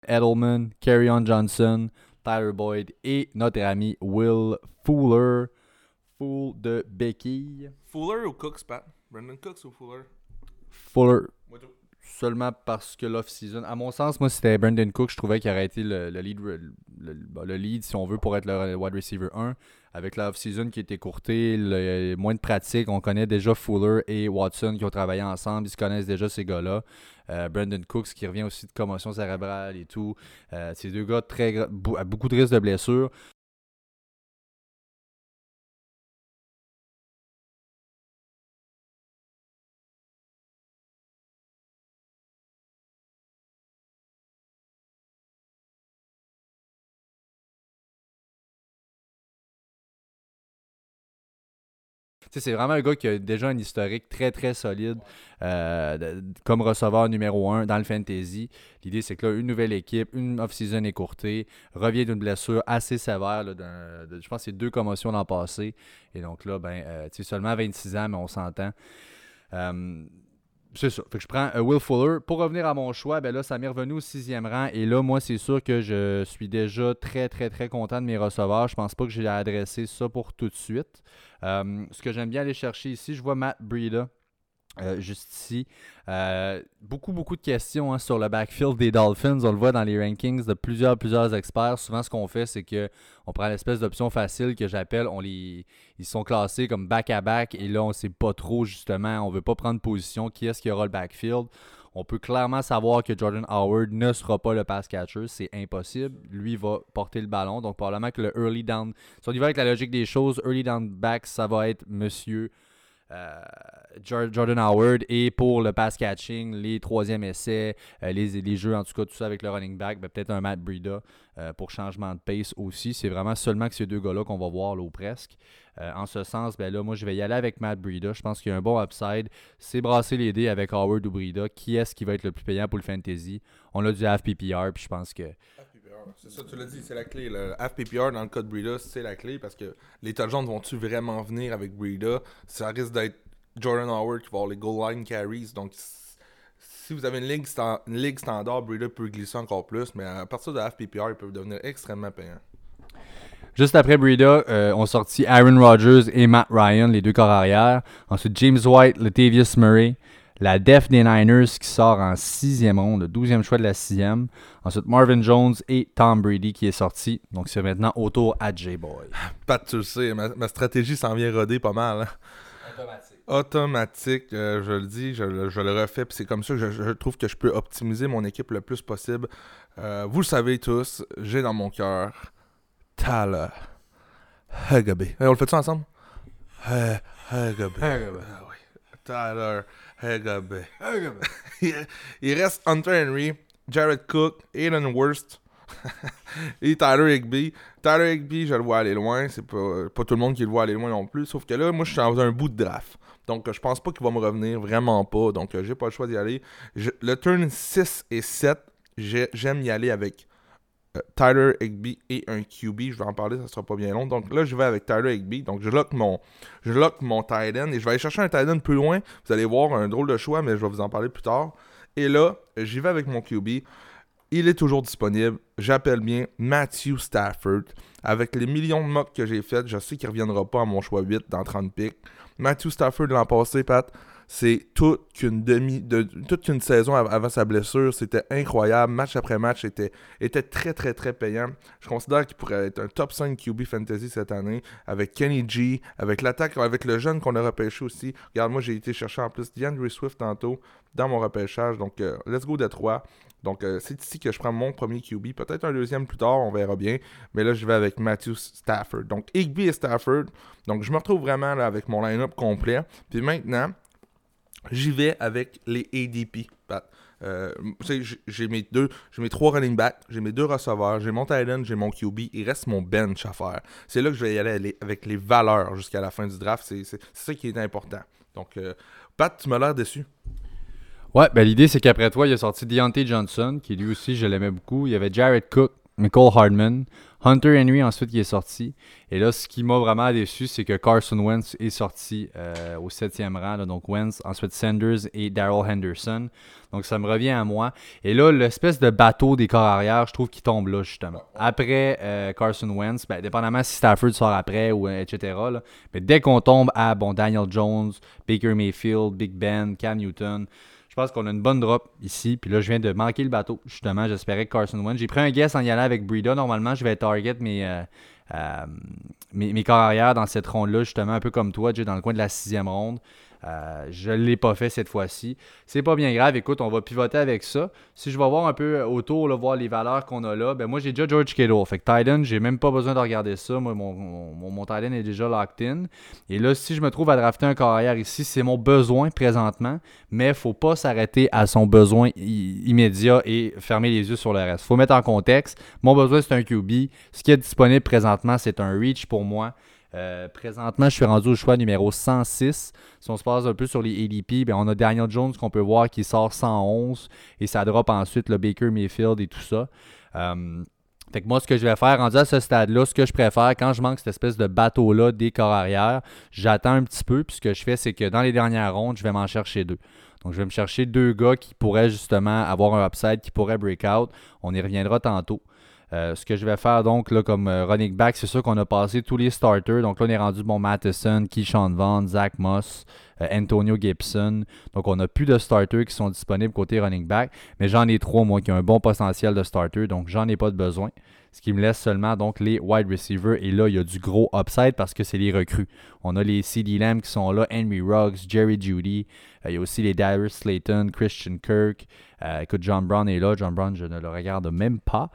Edelman, Carrion Johnson, Tyler Boyd et notre ami Will Fuller. Fool de béquille. Fuller ou Cooks, Pat? Brandon Cooks ou Fuller? Fuller. Seulement parce que l'off-season. À mon sens, moi, c'était Brandon Cook. Je trouvais qu'il aurait été le, le lead, le, le- le lead, si on veut, pour être le wide receiver 1. Avec l'off-season qui était courtée, le- moins de pratique. On connaît déjà Fuller et Watson qui ont travaillé ensemble. Ils se connaissent déjà, ces gars-là. Euh, Brandon Cooks qui revient aussi de commotion cérébrale et tout. Euh, ces deux gars très, à beaucoup de risques de blessures. C'est vraiment un gars qui a déjà un historique très, très solide euh, comme receveur numéro un dans le fantasy. L'idée, c'est que là, une nouvelle équipe, une off-season écourtée, revient d'une blessure assez sévère. je pense c'est deux commotions l'an passé. Et donc là, ben, euh, seulement 26 ans, mais on s'entend. Euh, c'est ça. Fait que je prends euh, Will Fuller. Pour revenir à mon choix, ben là, ça m'est revenu au sixième rang. Et là, moi, c'est sûr que je suis déjà très, très, très content de mes receveurs. Je pense pas que j'ai adressé ça pour tout de suite. Euh, ce que j'aime bien aller chercher ici, je vois Matt Breida. Euh, juste ici. beaucoup, beaucoup de questions hein, sur le backfield des Dolphins. On le voit dans les rankings de plusieurs, plusieurs experts. Souvent, ce qu'on fait, c'est qu'on prend l'espèce d'option facile que j'appelle. On les, ils sont classés comme back-à-back. et là, on ne sait pas trop, justement. On ne veut pas prendre position. Qui est-ce qui aura le backfield on peut clairement savoir que Jordan Howard ne sera pas le pass catcher. C'est impossible. Lui va porter le ballon. Donc, probablement que le early down. Si on y va avec la logique des choses, early down back, ça va être monsieur euh, Jordan Howard. Et pour le pass catching, les troisième essais, euh, les, les, jeux, en tout cas, tout ça avec le running back, ben, peut-être un Matt Breida euh, pour changement de pace aussi. C'est vraiment seulement que ces deux gars-là qu'on va voir là ou presque. en ce sens, ben là, moi, je vais y aller avec Matt Breida. Je pense qu'il y a un bon upside. C'est brasser les dés avec Howard ou Breida. Qui est-ce qui va être le plus payant pour le fantasy? On a du FPPR, puis je pense que c'est ça, tu l'as dit, c'est la clé. Le FPPR dans le cas de Breida, c'est la clé parce que les touchdowns vont-tu vraiment venir avec Breida Ça risque d'être Jordan Howard qui va avoir les goal line carries. Donc, si vous avez une ligue, standard, Breida peut glisser encore plus, mais à partir de FPPR, il peut devenir extrêmement payant. Juste après Breida, euh, on sortit Aaron Rodgers et Matt Ryan, les deux corps arrière. Ensuite, James White, Latavius Murray, la def des Niners qui sort en sixième ronde, le douzième choix de la sixième. Ensuite, Marvin Jones et Tom Brady qui est sorti. Donc, c'est maintenant autour à J-Boy. [LAUGHS] Pat, tu le sais, ma, stratégie s'en vient roder pas mal. Hein. Automatique. Automatique, euh, je le dis, je, le refais. Puis c'est comme ça que je, trouve que je peux optimiser mon équipe le plus possible. Euh, vous le savez tous, j'ai dans mon cœur Tyler Hugabe. on le fait-tu ensemble? Hugabe. Ah oui. Tyler il [LAUGHS] reste Hunter Henry, Jared Cook, Aiden Worst [LAUGHS] et Tyler Higby. Tyler Higby, je le vois aller loin. C'est pas, pas tout le monde qui le voit aller loin non plus. Sauf que là, moi, je suis dans un bout de draft. Donc, je pense pas qu'il va me revenir. Vraiment pas. Donc, j'ai pas le choix d'y aller. le turn 6 et 7, j'aime y aller avec euh, Tyler Higby et un QB. Je vais en parler, ça sera pas bien long. Donc là, je vais avec Tyler Higby. Donc je lock mon, je lock mon tight end et je vais aller chercher un tight end plus loin. Vous allez voir un drôle de choix, mais je vais vous en parler plus tard. Et là, j'y vais avec mon QB. Il est toujours disponible. J'appelle bien Matthew Stafford. Avec les millions de mocks que j'ai fait, je sais qu'il ne reviendra pas à mon choix 8 dans 30 pics. Matthew Stafford l'an passé, Pat, c'est toute une saison avant sa blessure. C'était incroyable. Match après match était, très, très, très payant. Je considère qu'il pourrait être un top 5 QB Fantasy cette année avec Kenny G, avec l'attaque, avec le jeune qu'on a repêché aussi. Regarde, moi, j'ai été chercher en plus DeAndre Swift tantôt dans mon repêchage. Donc, euh, let's go 3. Donc, euh, c'est ici que je prends mon premier QB. Peut-être un deuxième plus tard, on verra bien. Mais là, je vais avec Matthew Stafford. Donc, Higby et Stafford. Donc, je me retrouve vraiment là avec mon line-up complet. Puis maintenant, J'y vais avec les ADP. Euh, j'ai mes deux, j'ai mes trois running backs, j'ai mes deux receveurs, j'ai mon tight j'ai mon QB, il reste mon bench à faire. C'est là que je vais y aller avec les valeurs jusqu'à la fin du draft. C'est ça qui est important. Donc, euh, Pat, tu m'as l'air déçu. Ouais, ben l'idée c'est qu'après toi, il a sorti Deontay Johnson, qui lui aussi je l'aimais beaucoup. Il y avait Jared Cook, Michael Hardman, Hunter Henry ensuite qui est sorti. Et là, ce qui m'a vraiment déçu, c'est que Carson Wentz est sorti euh, au septième rang. donc Wentz, ensuite Sanders et Daryl Henderson. Donc ça me revient à moi. Et là, l'espèce de bateau des corps arrière, je trouve qu'il tombe là, justement. Après euh, Carson Wentz, ben, dépendamment si Stafford sort après, ou euh, etc. mais dès qu'on tombe à bon, Daniel Jones, Baker Mayfield, Big Ben, Cam Newton, je pense qu'on a une bonne drop ici. Puis là, je viens de manquer le bateau. Justement, j'espérais que Carson Wentz. J'ai pris un guess en y allant avec Breida. Normalement, je vais target mes, euh, euh, mes, mes, carrières dans cette ronde-là, justement, un peu comme toi, dans le coin de la sixième ronde. Euh, je ne l'ai pas fait cette fois-ci. C'est pas bien grave. Écoute, on va pivoter avec ça. Si je vais voir un peu autour, voir les valeurs qu'on a là, ben moi j'ai déjà George Kittle. Fait que Titan, j'ai même pas besoin de regarder ça. Moi, mon, Titan est déjà locked in. Et là, si je me trouve à drafter un carrière ici, c'est mon besoin présentement. Mais il faut pas s'arrêter à son besoin immédiat et fermer les yeux sur le reste. faut mettre en contexte. Mon besoin, c'est un QB. Ce qui est disponible présentement, c'est un reach pour moi. Euh, présentement, je suis rendu au choix numéro 106. Si on se passe un peu sur les ADP, ben, on a Daniel Jones qu'on peut voir qui sort 111 et ça drop ensuite le Baker Mayfield et tout ça. Euh, fait que moi, ce que je vais faire, rendu à ce stade-là, ce que je préfère, quand je manque cette espèce de bateau-là des corps arrière, j'attends un petit peu. Puis ce que je fais, c'est que dans les dernières rondes, je vais m'en chercher deux. Donc, je vais me chercher deux gars qui pourraient justement avoir un upside, qui pourraient break out. On y reviendra tantôt. Euh, ce que je vais faire donc là, comme euh, running back, c'est sûr qu'on a passé tous les starters. Donc là, on est rendu bon Matheson, Keyshawn Vaughn, Zach Moss, euh, Antonio Gibson. Donc on n'a plus de starters qui sont disponibles côté running back. Mais j'en ai trois, moi, qui ont un bon potentiel de starter. Donc j'en ai pas besoin. Ce qui me laisse seulement donc les wide receivers. Et là, il y a du gros upside parce que c'est les recrues. On a les CD Lamb qui sont là, Henry Ruggs, Jerry Judy. il y a aussi les Darius Slayton, Christian Kirk. écoute, John Brown est là. John Brown, je ne le regarde même pas.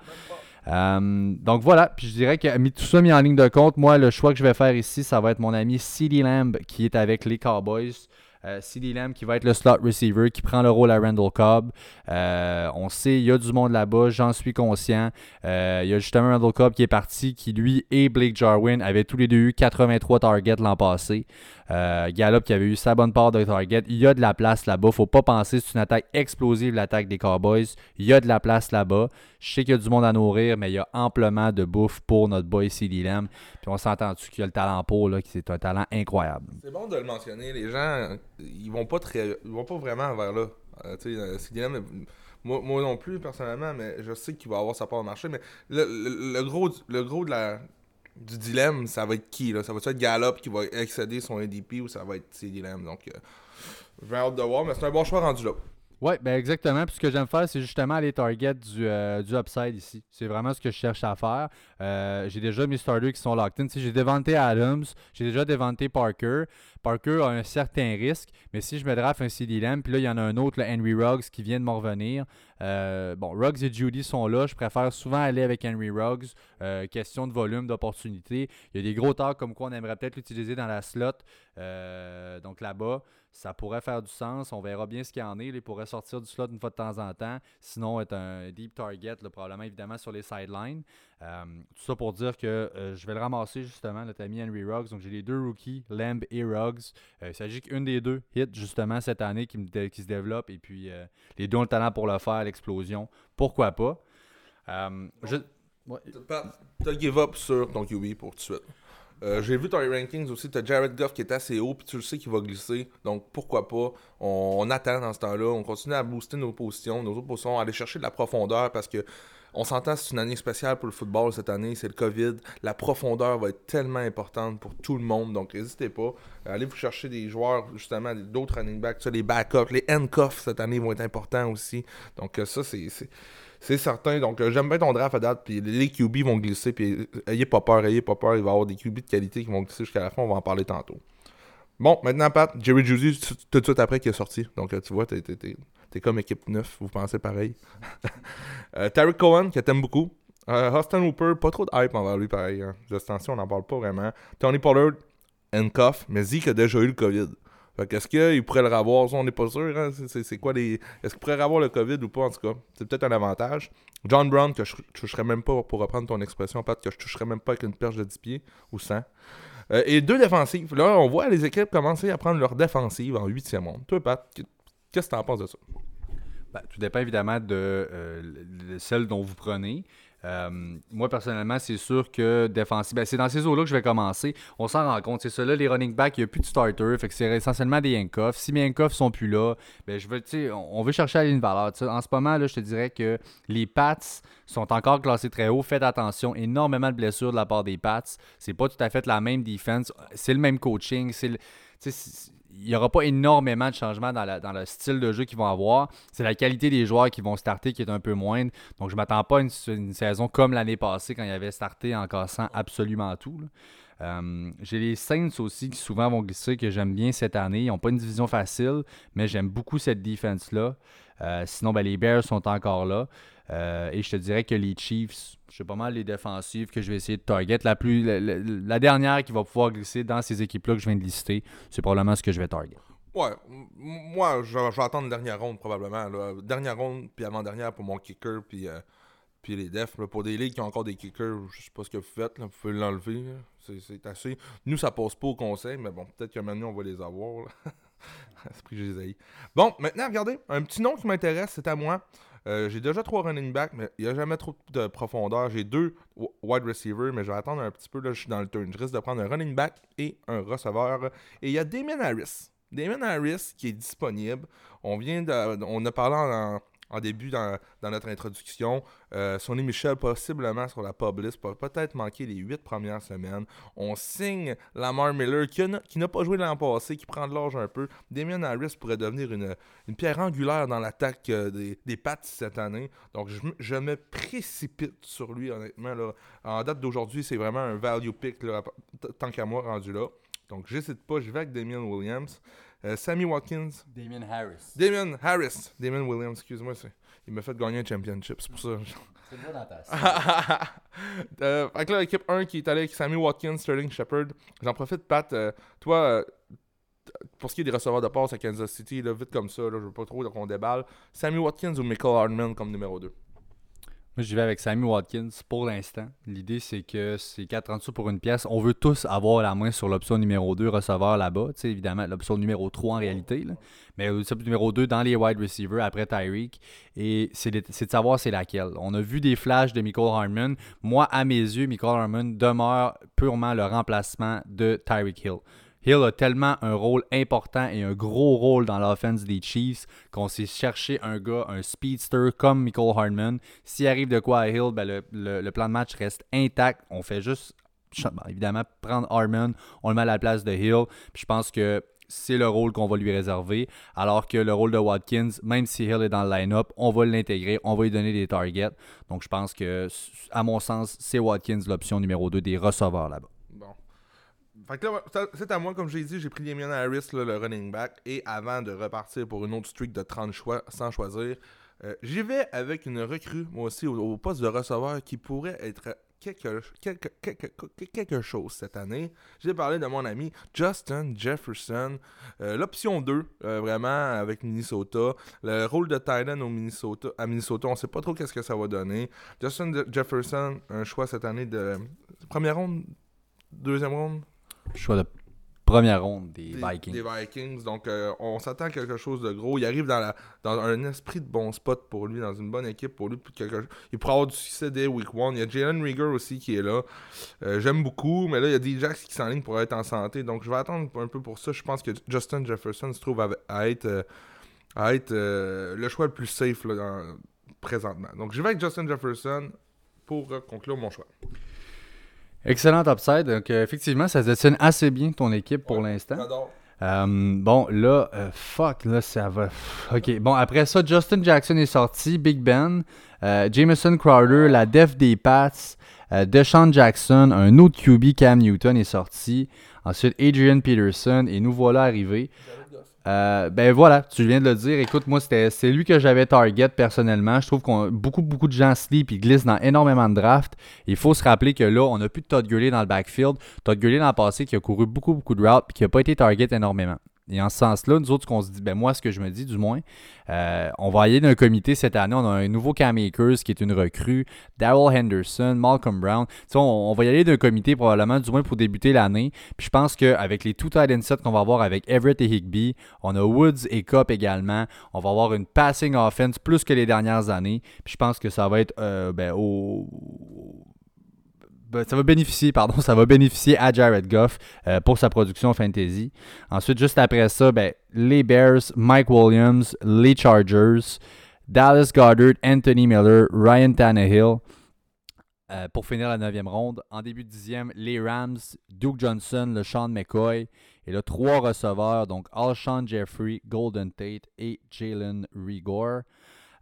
Euh, donc voilà, puis je dirais que tout ça mis en ligne de compte, moi le choix que je vais faire ici, ça va être mon ami CD Lamb qui est avec les Cowboys. Euh, CD Lamb qui va être le slot receiver, qui prend le rôle à Randall Cobb. Euh, on sait, il y a du monde là-bas, j'en suis conscient. il y a justement Randall Cobb qui est parti, qui lui et Blake Jarwin avaient tous les deux eu 83 targets l'an passé. Euh, Gallup qui avait eu sa bonne part de target. Il y a de la place là-bas. Faut pas penser c'est une attaque explosive, l'attaque des Cowboys. Il y a de la place là-bas. Je sais qu'il y a du monde à nourrir, mais il y a amplement de bouffe pour notre boy CD Lamb. Puis on s'entend-tu qu'il a le talent pour, là, c'est un talent incroyable. C'est bon de le mentionner. Les gens, ils vont pas très, ils vont pas vraiment vers là. Euh, euh CD Lamb, moi, non plus personnellement, mais je sais qu'il va avoir sa part au marché. Mais le, gros, le gros de la, du dilemme, ça va être qui là? Ça va être Gallup qui va excéder son ADP ou ça va être ces dilemmes Donc, euh, j'ai hâte de voir, mais c'est un bon choix rendu là. Oui, ben exactement. Puis ce que j'aime faire, c'est justement aller target du, euh, du upside ici. C'est vraiment ce que je cherche à faire. Euh, j'ai déjà mes starters qui sont locked in. J'ai déventé Adams, j'ai déjà déventé Parker. Parker a un certain risque, mais si je me draft un CD Lamb, puis là, il y en a un autre, Henry Ruggs, qui vient de m'en revenir. Euh, bon, Ruggs et Judy sont là. Je préfère souvent aller avec Henry Ruggs. question de volume, d'opportunité. Il y a des gros tags comme quoi on aimerait peut-être l'utiliser dans la slot. donc là-bas ça pourrait faire du sens. On verra bien ce qu'il y en est. Il pourrait sortir du slot une fois de temps en temps. Sinon, être un deep target, probablement évidemment sur les sidelines. Euh, tout ça pour dire que euh, je vais le ramasser justement, notre ami Henry Ruggs. Donc j'ai les deux rookies, Lamb et Ruggs. Euh, il s'agit qu'une des deux hit justement cette année qui, qui se développe. Et puis les deux ont le talent pour le faire, l'explosion. Pourquoi pas? je... Ouais. T'as give up sur ton QB pour tout de suite. Euh, j'ai vu ton rankings aussi, tu as Jared Goff qui est assez haut, puis tu le sais qu'il va glisser. Donc pourquoi pas? On, attend dans ce temps-là, on continue à booster nos positions, nos autres positions, aller chercher de la profondeur parce que on s'entend c'est une année spéciale pour le football cette année, c'est le Covid. La profondeur va être tellement importante pour tout le monde, donc n'hésitez pas. Allez vous chercher des joueurs, justement, d'autres running backs, les backups, les handcuffs cette année vont être importants aussi. Donc euh, ça, c'est c'est certain. Donc, euh, j'aime bien ton draft à date. Puis les QB vont glisser. Puis euh, ayez pas peur, ayez pas peur. Il va y avoir des QB de qualité qui vont glisser jusqu'à la fin. On va en parler tantôt. Bon, maintenant, Pat, Jerry Judy, tout de suite après qui est sorti. Donc, euh, tu vois, t'es, es, comme équipe 9. Vous pensez pareil. [LAUGHS] euh, Tarek Cohen, que t'aimes beaucoup. Euh, Austin Hooper, pas trop de hype envers lui, pareil. Hein. on n'en parle pas vraiment. Tony Pollard, Cough, mais Zeke a déjà eu le COVID. Fait qu'est-ce qu'il pourrait le revoir? on n'est pas sûr. Hein? C'est quoi les. Est-ce qu'il pourrait avoir le COVID ou pas, en tout cas? C'est peut-être un avantage. John Brown, que je, toucherais même pas, pour reprendre ton expression, Pat, que je toucherais même pas avec une perche de 10 pieds ou 100. Euh, et deux défensives. Là, on voit les équipes commencer à prendre leur défensive en huitième monde. Toi, Pat, qu'est-ce que tu en penses de ça? Ben, tout dépend évidemment de, euh, de, celle dont vous prenez. Euh, moi, personnellement, c'est sûr que défensif, ben, c'est dans ces eaux-là que je vais commencer. On s'en rend compte. C'est ça, là, les running backs, il n'y a plus de starter. Fait que c'est essentiellement des handcuffs. Si mes handcuffs sont plus là, ben, je veux, on veut chercher à aller une valeur. En ce moment, là, je te dirais que les Pats sont encore classés très haut. Faites attention. Énormément de blessures de la part des Pats. C'est pas tout à fait la même defense. C'est le même coaching. C'est le il n'y aura pas énormément de changements dans, le style de jeu qu'ils vont avoir. C'est la qualité des joueurs qui vont starter qui est un peu moindre. Donc, je ne m'attends pas à une, saison comme l'année passée quand il avait starté en cassant absolument tout. Euh, j'ai les Saints aussi qui souvent vont glisser, que j'aime bien cette année. Ils n'ont pas une division facile, mais j'aime beaucoup cette défense-là. Euh, sinon, ben, les Bears sont encore là. Euh, et je te dirais que les Chiefs, je sais pas mal les défensives que je vais essayer de target. La, plus, la, dernière qui va pouvoir glisser dans ces équipes-là que je viens de lister, c'est probablement ce que je vais target. Ouais, moi, je, vais attendre dernière ronde probablement. Dernière ronde, puis avant-dernière pour mon kicker, puis, euh, puis les defs. pour des ligues qui ont encore des kickers, je sais pas ce que vous faites, vous pouvez l'enlever. C'est assez. Nous, ça passe pas au conseil, mais bon, peut-être que maintenant, on va les avoir. [LAUGHS] [LAUGHS] Bon, maintenant, regardez, un petit nom qui m'intéresse, c'est à moi. Euh, j'ai déjà trois running backs, mais il n'y a jamais trop de profondeur. J'ai deux wide receivers, mais je vais attendre un petit peu. Là, je suis dans le turn. Je risque de prendre un running back et un receveur. Et il y a Damien Harris. Damien Harris qui est disponible. On vient de, on a parlé en, en début dans, notre introduction. Euh, Sonny Michel, possiblement sur la pub list, peut peut-être manquer les huit premières semaines. On signe Lamar Miller, qui, n'a pas joué l'an passé, qui prend de l'âge un peu. Damien Harris pourrait devenir une, pierre angulaire dans l'attaque euh, des, des Pats cette année. Donc, je, me précipite sur lui, honnêtement. Là. En date d'aujourd'hui, c'est vraiment un value pick, tant qu'à moi, rendu là. Donc, j'hésite pas, je vais avec Damien Williams. Euh, Sammy Watkins. Damien Harris. Damien Harris. Damien Williams, excuse-moi. Il m'a fait gagner un championship, c'est pour ça. C'est bon dans ta euh, Fait que là, l'équipe 1 qui est allée avec Sammy Watkins, Sterling Shepard. J'en profite, Pat. Euh, toi, pour ce qui est des receveurs de passe à Kansas City, là, vite comme ça, là, je veux pas trop qu'on déballe. Sammy Watkins ou Michael Hardman comme numéro 2 moi, je vais avec Sammy Watkins pour l'instant. L'idée, c'est que c'est 4 sous pour une pièce. On veut tous avoir la main sur l'option numéro 2, receveur là-bas. Évidemment, l'option numéro 3 en réalité. Mais l'option numéro 2 dans les wide receivers après Tyreek. Et c'est de, savoir c'est laquelle. On a vu des flashs de Michael Harmon. Moi, à mes yeux, Michael Harmon demeure purement le remplacement de Tyreek Hill. Hill a tellement un rôle important et un gros rôle dans l'offense des Chiefs qu'on s'est cherché un gars, un speedster comme Michael Hardman. S'il arrive de quoi à Hill, ben le, plan de match reste intact. On fait juste, évidemment, prendre Hardman, on le met à la place de Hill. Puis je pense que c'est le rôle qu'on va lui réserver. Alors que le rôle de Watkins, même si Hill est dans le line-up, on va l'intégrer, on va lui donner des targets. Donc je pense que, à mon sens, c'est Watkins l'option numéro 2 des receveurs là-bas. Fait que là, c'est à moi, comme j'ai dit, j'ai pris Damien Harris, le running back, et avant de repartir pour une autre streak de 30 choix sans choisir, euh, j'y vais avec une recrue, moi aussi, au, poste de receveur qui pourrait être quelque, quelque, quelque, chose cette année. J'ai parlé de mon ami Justin Jefferson, euh, l'option 2, euh, vraiment, avec Minnesota. Le rôle de Titan au Minnesota, à Minnesota, on ne sait pas trop qu'est-ce que ça va donner. Justin Jefferson, un choix cette année de première ronde, deuxième ronde? Choix de première ronde des, Vikings. Des Vikings. Donc, euh, on s'attend à quelque chose de gros. Il arrive dans, la, dans un esprit de bon spot pour lui, dans une bonne équipe pour lui. Quelque, il pourra avoir du succès dès week one. Il y a Jalen Rieger aussi qui est là. Euh, j'aime beaucoup, mais là, il y a des Jacks qui s'enlignent pour être en santé. Donc, je vais attendre un peu pour ça. Je pense que Justin Jefferson se trouve à, être, euh, à être le choix le plus safe présentement. Donc, je vais avec Justin Jefferson pour conclure mon choix. Excellent upside. Donc, euh, effectivement, ça se dessine assez bien ton équipe pour l'instant. Euh, bon, là, euh, fuck, là, ça va. Ok, bon, après ça, Justin Jackson est sorti, Big Ben, Jameson Crowder, la def des Pats, Deshaun Jackson, un autre QB, Cam Newton est sorti. Ensuite, Adrian Peterson, et nous voilà arrivés. Euh, ben voilà, tu viens de le dire. Écoute, moi, c'est lui que j'avais target personnellement. Je trouve qu'on beaucoup, beaucoup de gens sleep et glissent dans énormément de drafts. Il faut se rappeler que là, on n'a plus de Todd Gurley dans le backfield. Todd Gurley dans le passé qui a couru beaucoup, beaucoup de routes et qui n'a pas été target énormément. Et en ce sens-là, nous autres, qu'on se dit, ben moi, ce que je me dis du moins, euh, on va aller d'un comité cette année. On a un nouveau Cam Akers qui est une recrue, Daryl Henderson, Malcolm Brown. On, on, va y aller d'un comité probablement, du moins pour débuter l'année. Puis je pense qu'avec les tout tight sets qu'on va avoir avec Everett et Higby, on a Woods et Cup également. On va avoir une passing offense plus que les dernières années. Puis je pense que ça va être euh, ben, au ça va bénéficier, pardon, [LAUGHS] ça va bénéficier à Jared Goff euh, pour sa production fantasy. Ensuite, juste après ça, ben, les Bears, Mike Williams, les Chargers, Dallas Goddard, Anthony Miller, Ryan Tannehill. Euh, pour finir la neuvième ronde, en début de dixième, les Rams, Duke Johnson, le Sean McCoy. Et là, trois receveurs, donc Alshon Jeffrey, Golden Tate et Jalen Rigor.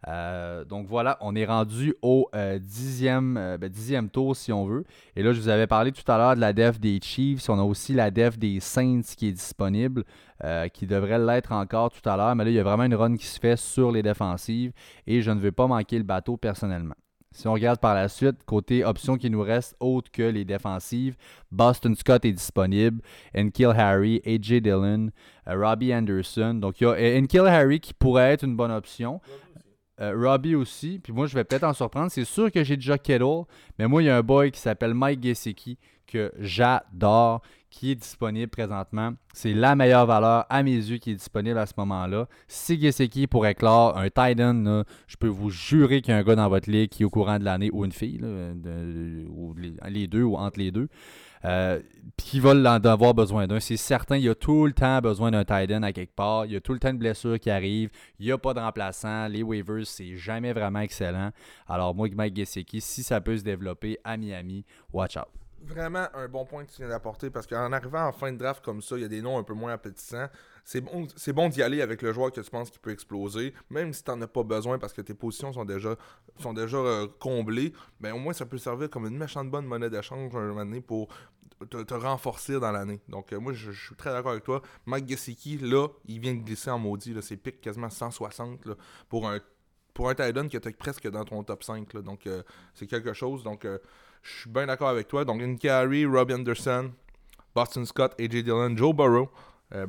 Euh, donc voilà, on est rendu au euh, dixième, euh, ben, dixième, tour si on veut. Et là, je vous avais parlé tout à l'heure de la def des Chiefs. On a aussi la def des Saints qui est disponible, qui devrait l'être encore tout à l'heure. Mais là, il y a vraiment une run qui se fait sur les défensives et je ne veux pas manquer le bateau personnellement. Si on regarde par la suite, côté options qui nous reste autres que les défensives, Boston Scott est disponible, Enkil Harry, AJ Dillon, Robbie Anderson. Donc il y a Enkil Harry qui pourrait être une bonne option. Euh, Robbie aussi. Puis moi, je vais peut-être en surprendre. C'est sûr que j'ai déjà Kettle, mais moi, il y a un boy qui s'appelle Mike Gesicki que j'adore, qui est disponible présentement. C'est la meilleure valeur à mes yeux qui est disponible à ce moment-là. Si Gesicki pourrait éclore un Titan, je peux vous jurer qu'il y a un gars dans votre ligue qui est au courant de l'année ou une fille, ou les, deux ou entre les deux. Euh, qui va en avoir besoin d'un. C'est certain, il y a tout le temps besoin d'un tight end à quelque part. Il y a tout le temps de blessures qui arrivent. Il n'y a pas de remplaçant. Les waivers, c'est jamais vraiment excellent. Alors, moi, Mike Gesicki, si ça peut se développer à Miami, watch out vraiment un bon point que tu viens d'apporter parce qu'en arrivant en fin de draft comme ça, il y a des noms un peu moins appétissants. C'est bon, c'est bon d'y aller avec le joueur que tu penses qu'il peut exploser, même si tu n'en as pas besoin parce que tes positions sont déjà, sont déjà euh, comblées. Mais au moins, ça peut servir comme une méchante bonne monnaie d'échange un donné pour te, renforcer dans l'année. Donc, euh, moi, je, suis très d'accord avec toi. Mike Gesicki, là, il vient de glisser en maudit. C'est pic quasiment 160 pour un pour un tight qui était presque dans ton top 5. donc, euh, c'est quelque chose. Donc, je suis bien d'accord avec toi. Donc, Carey, Robbie Anderson, Boston Scott, AJ Dillon, Joe Burrow, euh,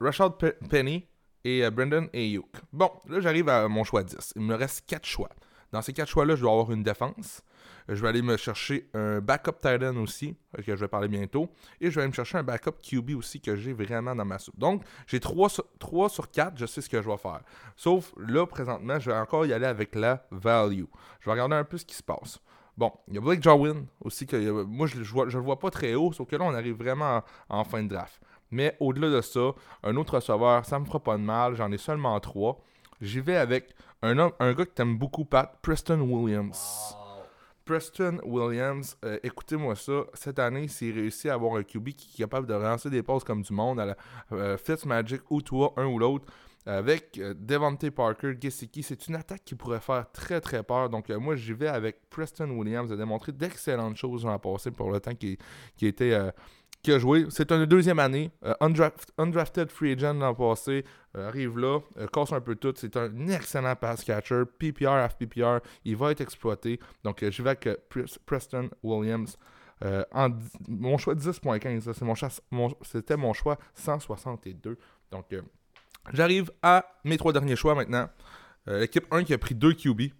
Rashad, Penny et euh, Brendan Ayuk. Bon, là, j'arrive à mon choix 10. Il me reste 4 choix. Dans ces 4 choix-là, je dois avoir une défense. Je vais aller me chercher un backup tight end aussi, euh, que je vais parler bientôt. Et je vais aller me chercher un backup QB aussi que j'ai vraiment dans ma soupe. Donc, j'ai 3, 3 sur 4, je sais ce que je vais faire. Sauf là, présentement, je vais encore y aller avec la value. Je vais regarder un peu ce qui se passe. Bon, il y a Blake Jarwin aussi, que moi je, je, le vois pas très haut, sauf que là on arrive vraiment en, fin de draft. Mais au-delà de ça, un autre receveur, ça me fera pas de mal, j'en ai seulement trois. J'y vais avec un, homme, un gars que t'aimes beaucoup, Pat, Preston Williams. Preston Williams, euh, écoutez-moi ça, cette année, s'il réussit à avoir un QB qui est capable de lancer des passes comme du monde à la euh, Fitzmagic ou toi, un ou l'autre, avec euh, Devontae Parker, Gesicki, c'est une attaque qui pourrait faire très très peur. Donc euh, moi j'y vais avec Preston Williams. Il a démontré d'excellentes choses dans passé pour le temps euh, qui a joué. C'est une deuxième année. undrafted free agent l'an passé. arrive là, casse un peu tout. C'est un excellent pass catcher. PPR, FPPR. Il va être exploité. Donc j'y vais avec Preston Williams. mon choix 10.15, c'était mon choix 162. Donc, J'arrive à mes trois derniers choix maintenant. Euh, l'équipe 1 qui a pris deux QB.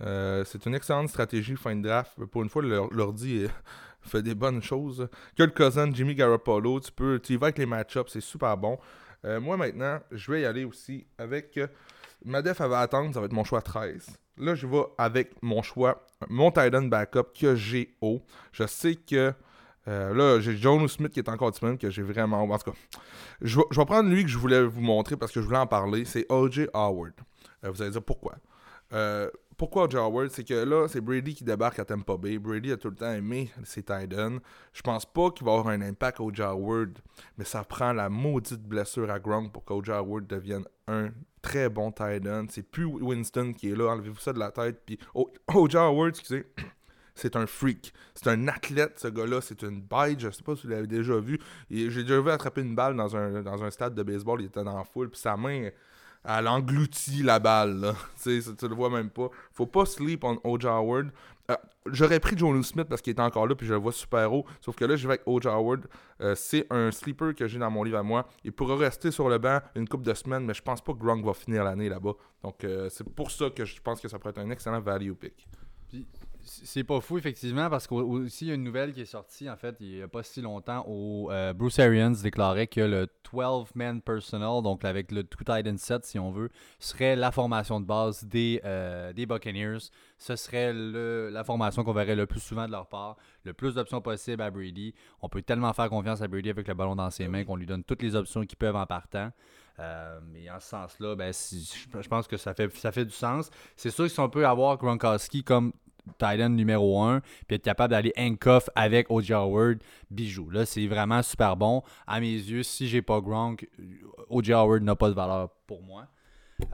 Euh, c'est une excellente stratégie fin de draft. Pour une fois, l'ordi [LAUGHS] fait des bonnes choses. Kurt Cousin, Jimmy Garoppolo, tu peux, tu y vas avec les match-ups, c'est super bon. Euh, moi maintenant, je vais y aller aussi avec. ma def, va attendre, ça va être mon choix 13. Là, je vais avec mon choix, mon Titan backup que j'ai haut. Je sais que euh, là, j'ai John Smith qui est encore disponible, que j'ai vraiment. En tout cas, je vais, prendre lui que je voulais vous montrer parce que je voulais en parler. C'est O.J. Howard. Euh, vous allez dire pourquoi. Euh, pourquoi O.J. Howard? C'est que là, c'est Brady qui débarque à Tampa Bay. Brady a tout le temps aimé ses Titans. Je pense pas qu'il va avoir un impact O.J. Howard, mais ça prend la maudite blessure à Gronk pour qu'O.J. Howard devienne un très bon Titan. C'est plus Winston qui est là. Enlevez-vous ça de la tête. Puis O.J. Howard, excusez c'est un freak. C'est un athlète, ce gars-là. C'est une bête. Je sais pas si vous l'avez déjà vu. J'ai déjà vu attraper une balle dans un, dans un stade de baseball. Il était dans la foule. Puis sa main, elle engloutit la balle. [LAUGHS] tu, tu le vois même pas. Faut pas sleep on O.J. Howard. Euh, j'aurais pris Joe Smith parce qu'il était encore là, puis je le vois super haut. Sauf que là, je vais avec O.J. Howard. Euh, c'est un sleeper que j'ai dans mon livre à moi. Il pourra rester sur le banc une couple de semaines, mais je pense pas que Gronk va finir l'année là-bas. Donc, euh, c'est pour ça que je pense que ça pourrait être un excellent value pick. C'est pas fou, effectivement, parce qu'aussi, il y a une nouvelle qui est sortie, en fait, il n'y a pas si longtemps, où euh, Bruce Arians déclarait que le 12-man personnel, donc avec le Two Titan set, si on veut, serait la formation de base des, euh, des Buccaneers. Ce serait le, la formation qu'on verrait le plus souvent de leur part. Le plus d'options possibles à Brady. On peut tellement faire confiance à Brady avec le ballon dans ses mains qu'on lui donne toutes les options qu'ils peuvent en partant. Euh, mais en ce sens-là, ben, je pense que ça fait, ça fait du sens. C'est sûr que si on peut avoir Gronkowski comme Titan numéro 1, puis être capable d'aller handcuff avec O.J. Howard, bijou. Là, c'est vraiment super bon. À mes yeux, si j'ai pas Gronk, O.J. Howard n'a pas de valeur pour moi.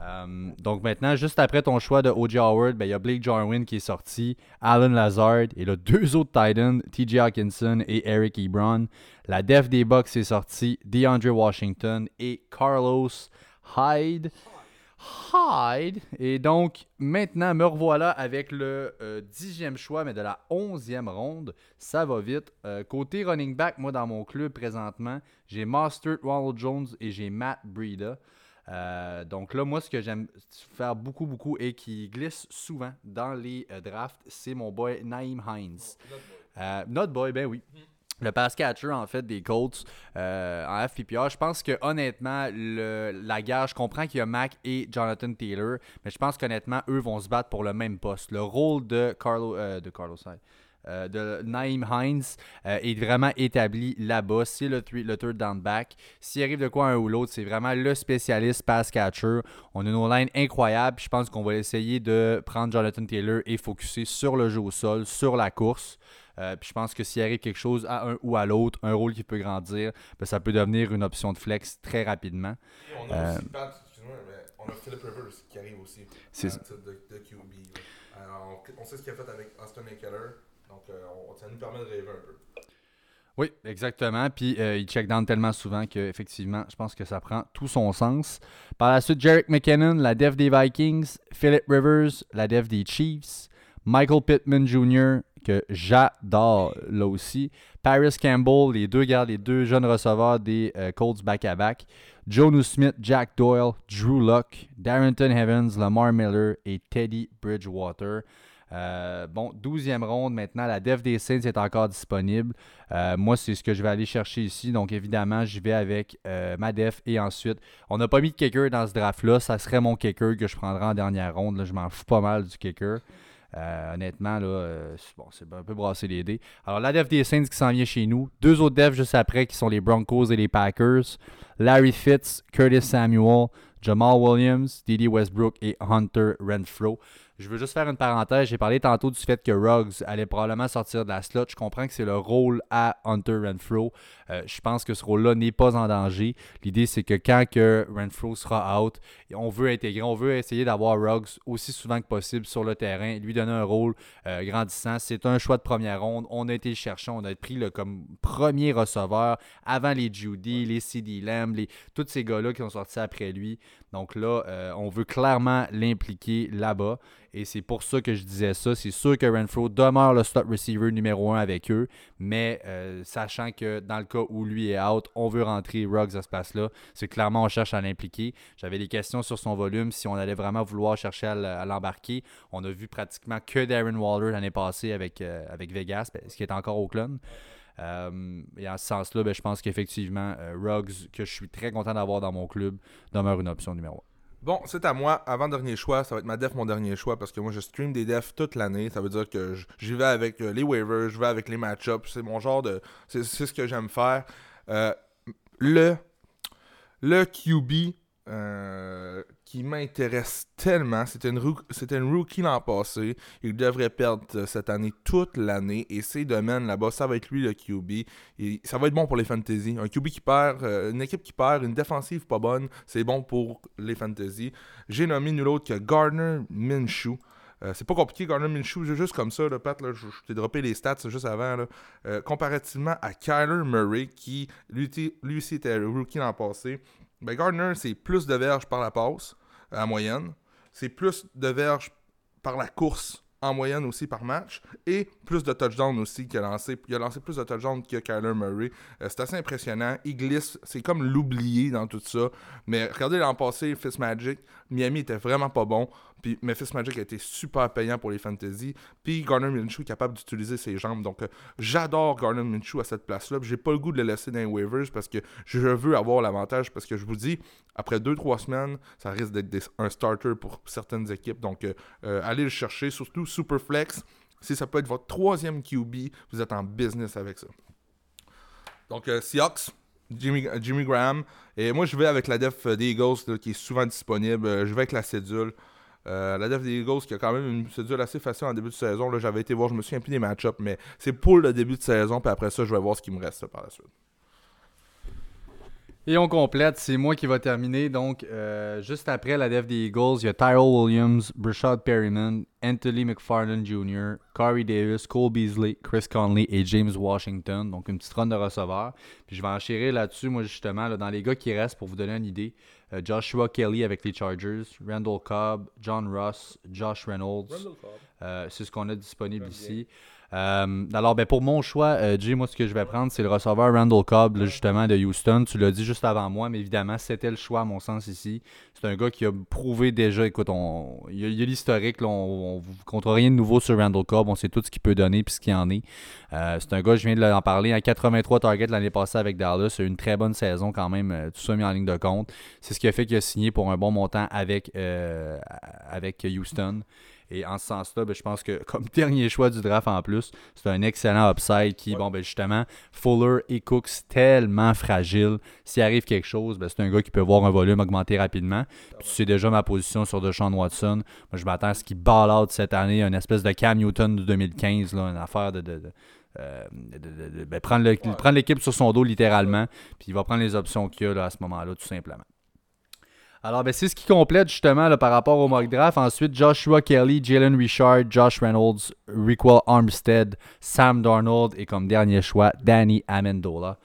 Euh, donc maintenant, juste après ton choix de O.J. Howard, ben, il y a Blake Jarwin qui est sorti, Alan Lazard et là, deux autres Titans, T.J. Hawkinson et Eric Ebron. La def des Bucks est sortie, DeAndre Washington et Carlos Hyde. Hyde. Et donc, maintenant, me revoilà avec le euh, dixième choix, mais de la onzième ronde. Ça va vite. Euh, côté running back, moi, dans mon club présentement, j'ai Master Ronald Jones et j'ai Matt Breida. Euh, donc là, moi, ce que j'aime faire beaucoup, beaucoup et qui glisse souvent dans les drafts, c'est mon boy Naïm Hines. Euh, notre boy, ben oui. Le pass catcher, en fait, des Colts euh, en FPPR. Je pense que, honnêtement, le, la gare, je comprends qu'il y a Mac et Jonathan Taylor, mais je pense qu'honnêtement, eux vont se battre pour le même poste. Le rôle de Carlo, euh, de Carlos euh, de Naïm Hines euh, est vraiment établi là-bas. C'est le, three- le third down back. S'il arrive de quoi un ou l'autre, c'est vraiment le spécialiste pass catcher. On a une line incroyable. Je pense qu'on va essayer de prendre Jonathan Taylor et focuser sur le jeu au sol, sur la course. Euh, puis je pense que s'il arrive quelque chose à un ou à l'autre, un rôle qui peut grandir, ben, ça peut devenir une option de flex très rapidement. On a aussi, Pat, on a Philip Rivers qui arrive aussi. C'est de, de QB. là. Alors, on, on sait ce qu'il a fait avec Austin Eckler. Donc, euh, on- ça nous permet de rêver un peu. Oui, exactement. Puis euh, il check down tellement souvent que effectivement, je pense que ça prend tout son sens. Par la suite, Jarek McKinnon, la def des Vikings, Philip Rivers, la def des Chiefs, Michael Pittman Jr., que j'adore là aussi, Paris Campbell, les deux gars, les deux jeunes receveurs des euh, Colts back-à-back, Jonu Smith, Jack Doyle, Drew Luck, Darrington Evans, Lamar Miller et Teddy Bridgewater. Euh, bon, 12e ronde maintenant. La def des Saints est encore disponible. Euh, moi, c'est ce que je vais aller chercher ici. Donc, évidemment, je vais avec euh, ma def et ensuite, on n'a pas mis de kicker dans ce draft-là. Ça serait mon kicker que je prendrai en dernière ronde. Là, je m'en fous pas mal du kicker. Honnêtement, là, bon, c'est un peu brasser les dés. Alors, la def des Saints qui s'en vient chez nous. Deux autres defs juste après qui sont les Broncos et les Packers. Larry Fitz, Curtis Samuel, Jamal Williams, Didi Westbrook et Hunter Renfro. Je veux juste faire une parenthèse. J'ai parlé tantôt du fait que Ruggs allait probablement sortir de la slot. Je comprends que c'est le rôle à Hunter Renfro. Euh, je pense que ce rôle-là n'est pas en danger. L'idée, c'est que quand que Renfro sera out, on veut intégrer, on veut essayer d'avoir Ruggs aussi souvent que possible sur le terrain, lui donner un rôle euh, grandissant. C'est un choix de première ronde. On a été le chercher. On a pris le, comme premier receveur avant les Judy, les CD Lamb, les, tous ces gars-là qui sont sortis après lui. Donc là, euh, on veut clairement l'impliquer là-bas. Et c'est pour ça que je disais ça. C'est sûr que Renfro demeure le slot receiver numéro un avec eux. Mais euh, sachant que dans le cas où lui est out, on veut rentrer Ruggs à ce place-là. C'est clairement on cherche à l'impliquer. J'avais des questions sur son volume, si on allait vraiment vouloir chercher à l'embarquer. On a vu pratiquement que Darren Waller l'année passée avec, euh, avec Vegas, ce qui est encore Oakland. Euh, et en ce sens-là, ben, je pense qu'effectivement, euh, Ruggs, que je suis très content d'avoir dans mon club, demeure une option numéro 1. Bon, c'est à moi. Avant-dernier choix, ça va être ma def, mon dernier choix, parce que moi, je stream des defs toute l'année. Ça veut dire que j'y vais avec euh, les waivers, je vais avec les match-ups. C'est mon genre de. C'est ce que j'aime faire. Euh, le, le QB euh, qui m'intéresse tellement, c'était une, rookie l'an passé. Il devrait perdre euh, cette année toute l'année. Et ses domaines là-bas, ça va être lui le QB. Et ça va être bon pour les fantasy. Un QB qui perd, euh, une équipe qui perd, une défensive pas bonne, c'est bon pour les fantasy. J'ai nommé nul autre que Gardner Minshew. C'est pas compliqué, Gardner Minshew, juste comme ça, là, Pat, je, t'ai droppé les stats juste avant. là. Comparativement à Kyler Murray, qui lui, lui aussi était rookie l'an passé, ben Gardner, c'est plus de verges par la passe, euh, en moyenne. C'est plus de verges par la course, en moyenne aussi par match. Et plus de touchdowns aussi qu'il a lancé. Il a lancé plus de touchdowns que Kyler Murray. Euh, c'est assez impressionnant. Il glisse, c'est comme l'oublier dans tout ça. Mais regardez l'an passé, Fitzmagic, Miami était vraiment pas bon. Puis, mais Fitzmagic a été super payant pour les fantasy. Puis Garner Minshew est capable d'utiliser ses jambes. Donc, euh, j'adore Garner Minshew à cette place-là. J'ai pas le goût de le laisser dans les waivers parce que je veux avoir l'avantage. Parce que je vous dis, après 2-3 semaines, ça risque d'être un starter pour certaines équipes. Donc, euh, euh, allez le chercher. Surtout Superflex. Si ça peut être votre troisième QB, vous êtes en business avec ça. Donc, euh, Seahawks, Jimmy, Jimmy Graham. Et moi, je vais avec la def des Eagles qui est souvent disponible. Je vais avec la cédule. Euh, la def des Eagles qui a quand même une cédule assez facile en début de saison. Là, j'avais été voir, je me souviens plus des match-ups, mais c'est pour le début de saison. Puis après ça, je vais voir ce qui me reste par la suite. Et on complète, c'est moi qui va terminer. Donc, euh, juste après la def des Eagles, il y a Tyrell Williams, Brashad Perryman, Anthony McFarland Jr., Corey Davis, Cole Beasley, Chris Conley et James Washington. Donc, une petite run de receveurs. Puis, je vais enchérir là-dessus, moi, justement, dans les gars qui restent, pour vous donner une idée. Euh, Joshua Kelly avec les Chargers, Randall Cobb, John Ross, Josh Reynolds, Euh, c'est ce qu'on a disponible ici. Euh, alors, ben, pour mon choix, euh, Jay, moi, ce que je vais prendre, c'est le receveur Randall Cobb, justement, de Houston. Tu l'as dit juste avant moi, mais évidemment, c'était le choix, à mon sens, ici. C'est un gars qui a prouvé déjà, écoute, il y a, l'historique, on ne compte rien de nouveau sur Randall Cobb. On sait tout ce qu'il peut donner puis ce qu'il en est. Euh, c'est un gars, je viens de l'en parler, à 83 targets l'année passée avec Dallas. Une très bonne saison quand même, tout ça mis en ligne de compte. C'est ce qui a fait qu'il a signé pour un bon montant avec Houston. Et en ce sens-là, ben, je pense que [LAUGHS] comme dernier choix du draft en plus, c'est un excellent upside qui, bon, ben justement, Fuller et Cooks tellement fragiles. S'il arrive quelque chose, ben, c'est un gars qui peut voir un volume augmenter rapidement. Puis tu sais déjà ma position sur Deshaun Watson. Moi, je m'attends à ce qu'il ball out cette année, une espèce de Cam Newton de 2015, là, une affaire de. de- de- euh, de- de- de- ben, prendre l'équipe sur son dos littéralement, puis il va prendre les options qu'il y a là, à ce moment-là, tout simplement. Alors, ben, c'est ce qui complète justement par rapport au mock draft. Ensuite, Joshua Kelly, Jalen Richard, Josh Reynolds, Rickwell Armstead, Sam Darnold et comme dernier choix, Danny Amendola.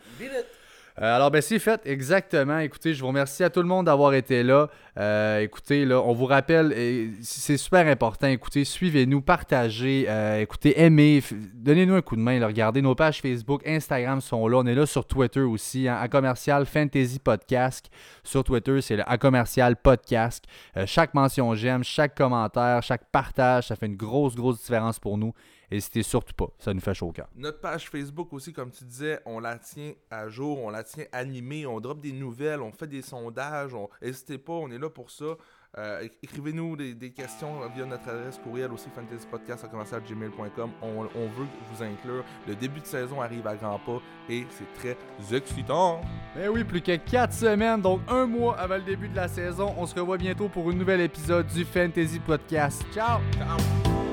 Euh, alors, ben, c'est fait, exactement. Écoutez, je vous remercie à tout le monde d'avoir été là. Euh, écoutez, là, on vous rappelle, c'est super important. Écoutez, suivez-nous, partagez, euh, écoutez, aimez, donnez-nous un coup de main. regardez nos pages Facebook, Instagram sont là. On est là sur Twitter aussi, hein, à commercial Fantasy Podcast. Sur Twitter, c'est le à commercial podcast. Chaque mention j'aime, chaque commentaire, chaque partage, ça fait une grosse, grosse différence pour nous. N'hésitez surtout pas, ça nous fait chaud au cœur. Notre page Facebook aussi, comme tu disais, on la tient à jour, on la tient animée, on drop des nouvelles, on fait des sondages. on- N'hésitez pas, on est là pour ça. Euh, Écrivez-nous des, des questions via notre adresse courriel aussi, fantasypodcast.gmail.com. On, on veut vous inclure. Le début de saison arrive à grands pas et c'est très excitant. Ben oui, plus que 4 semaines, donc un mois avant le début de la saison. On se revoit bientôt pour un nouvel épisode du Fantasy Podcast. Ciao! Ciao!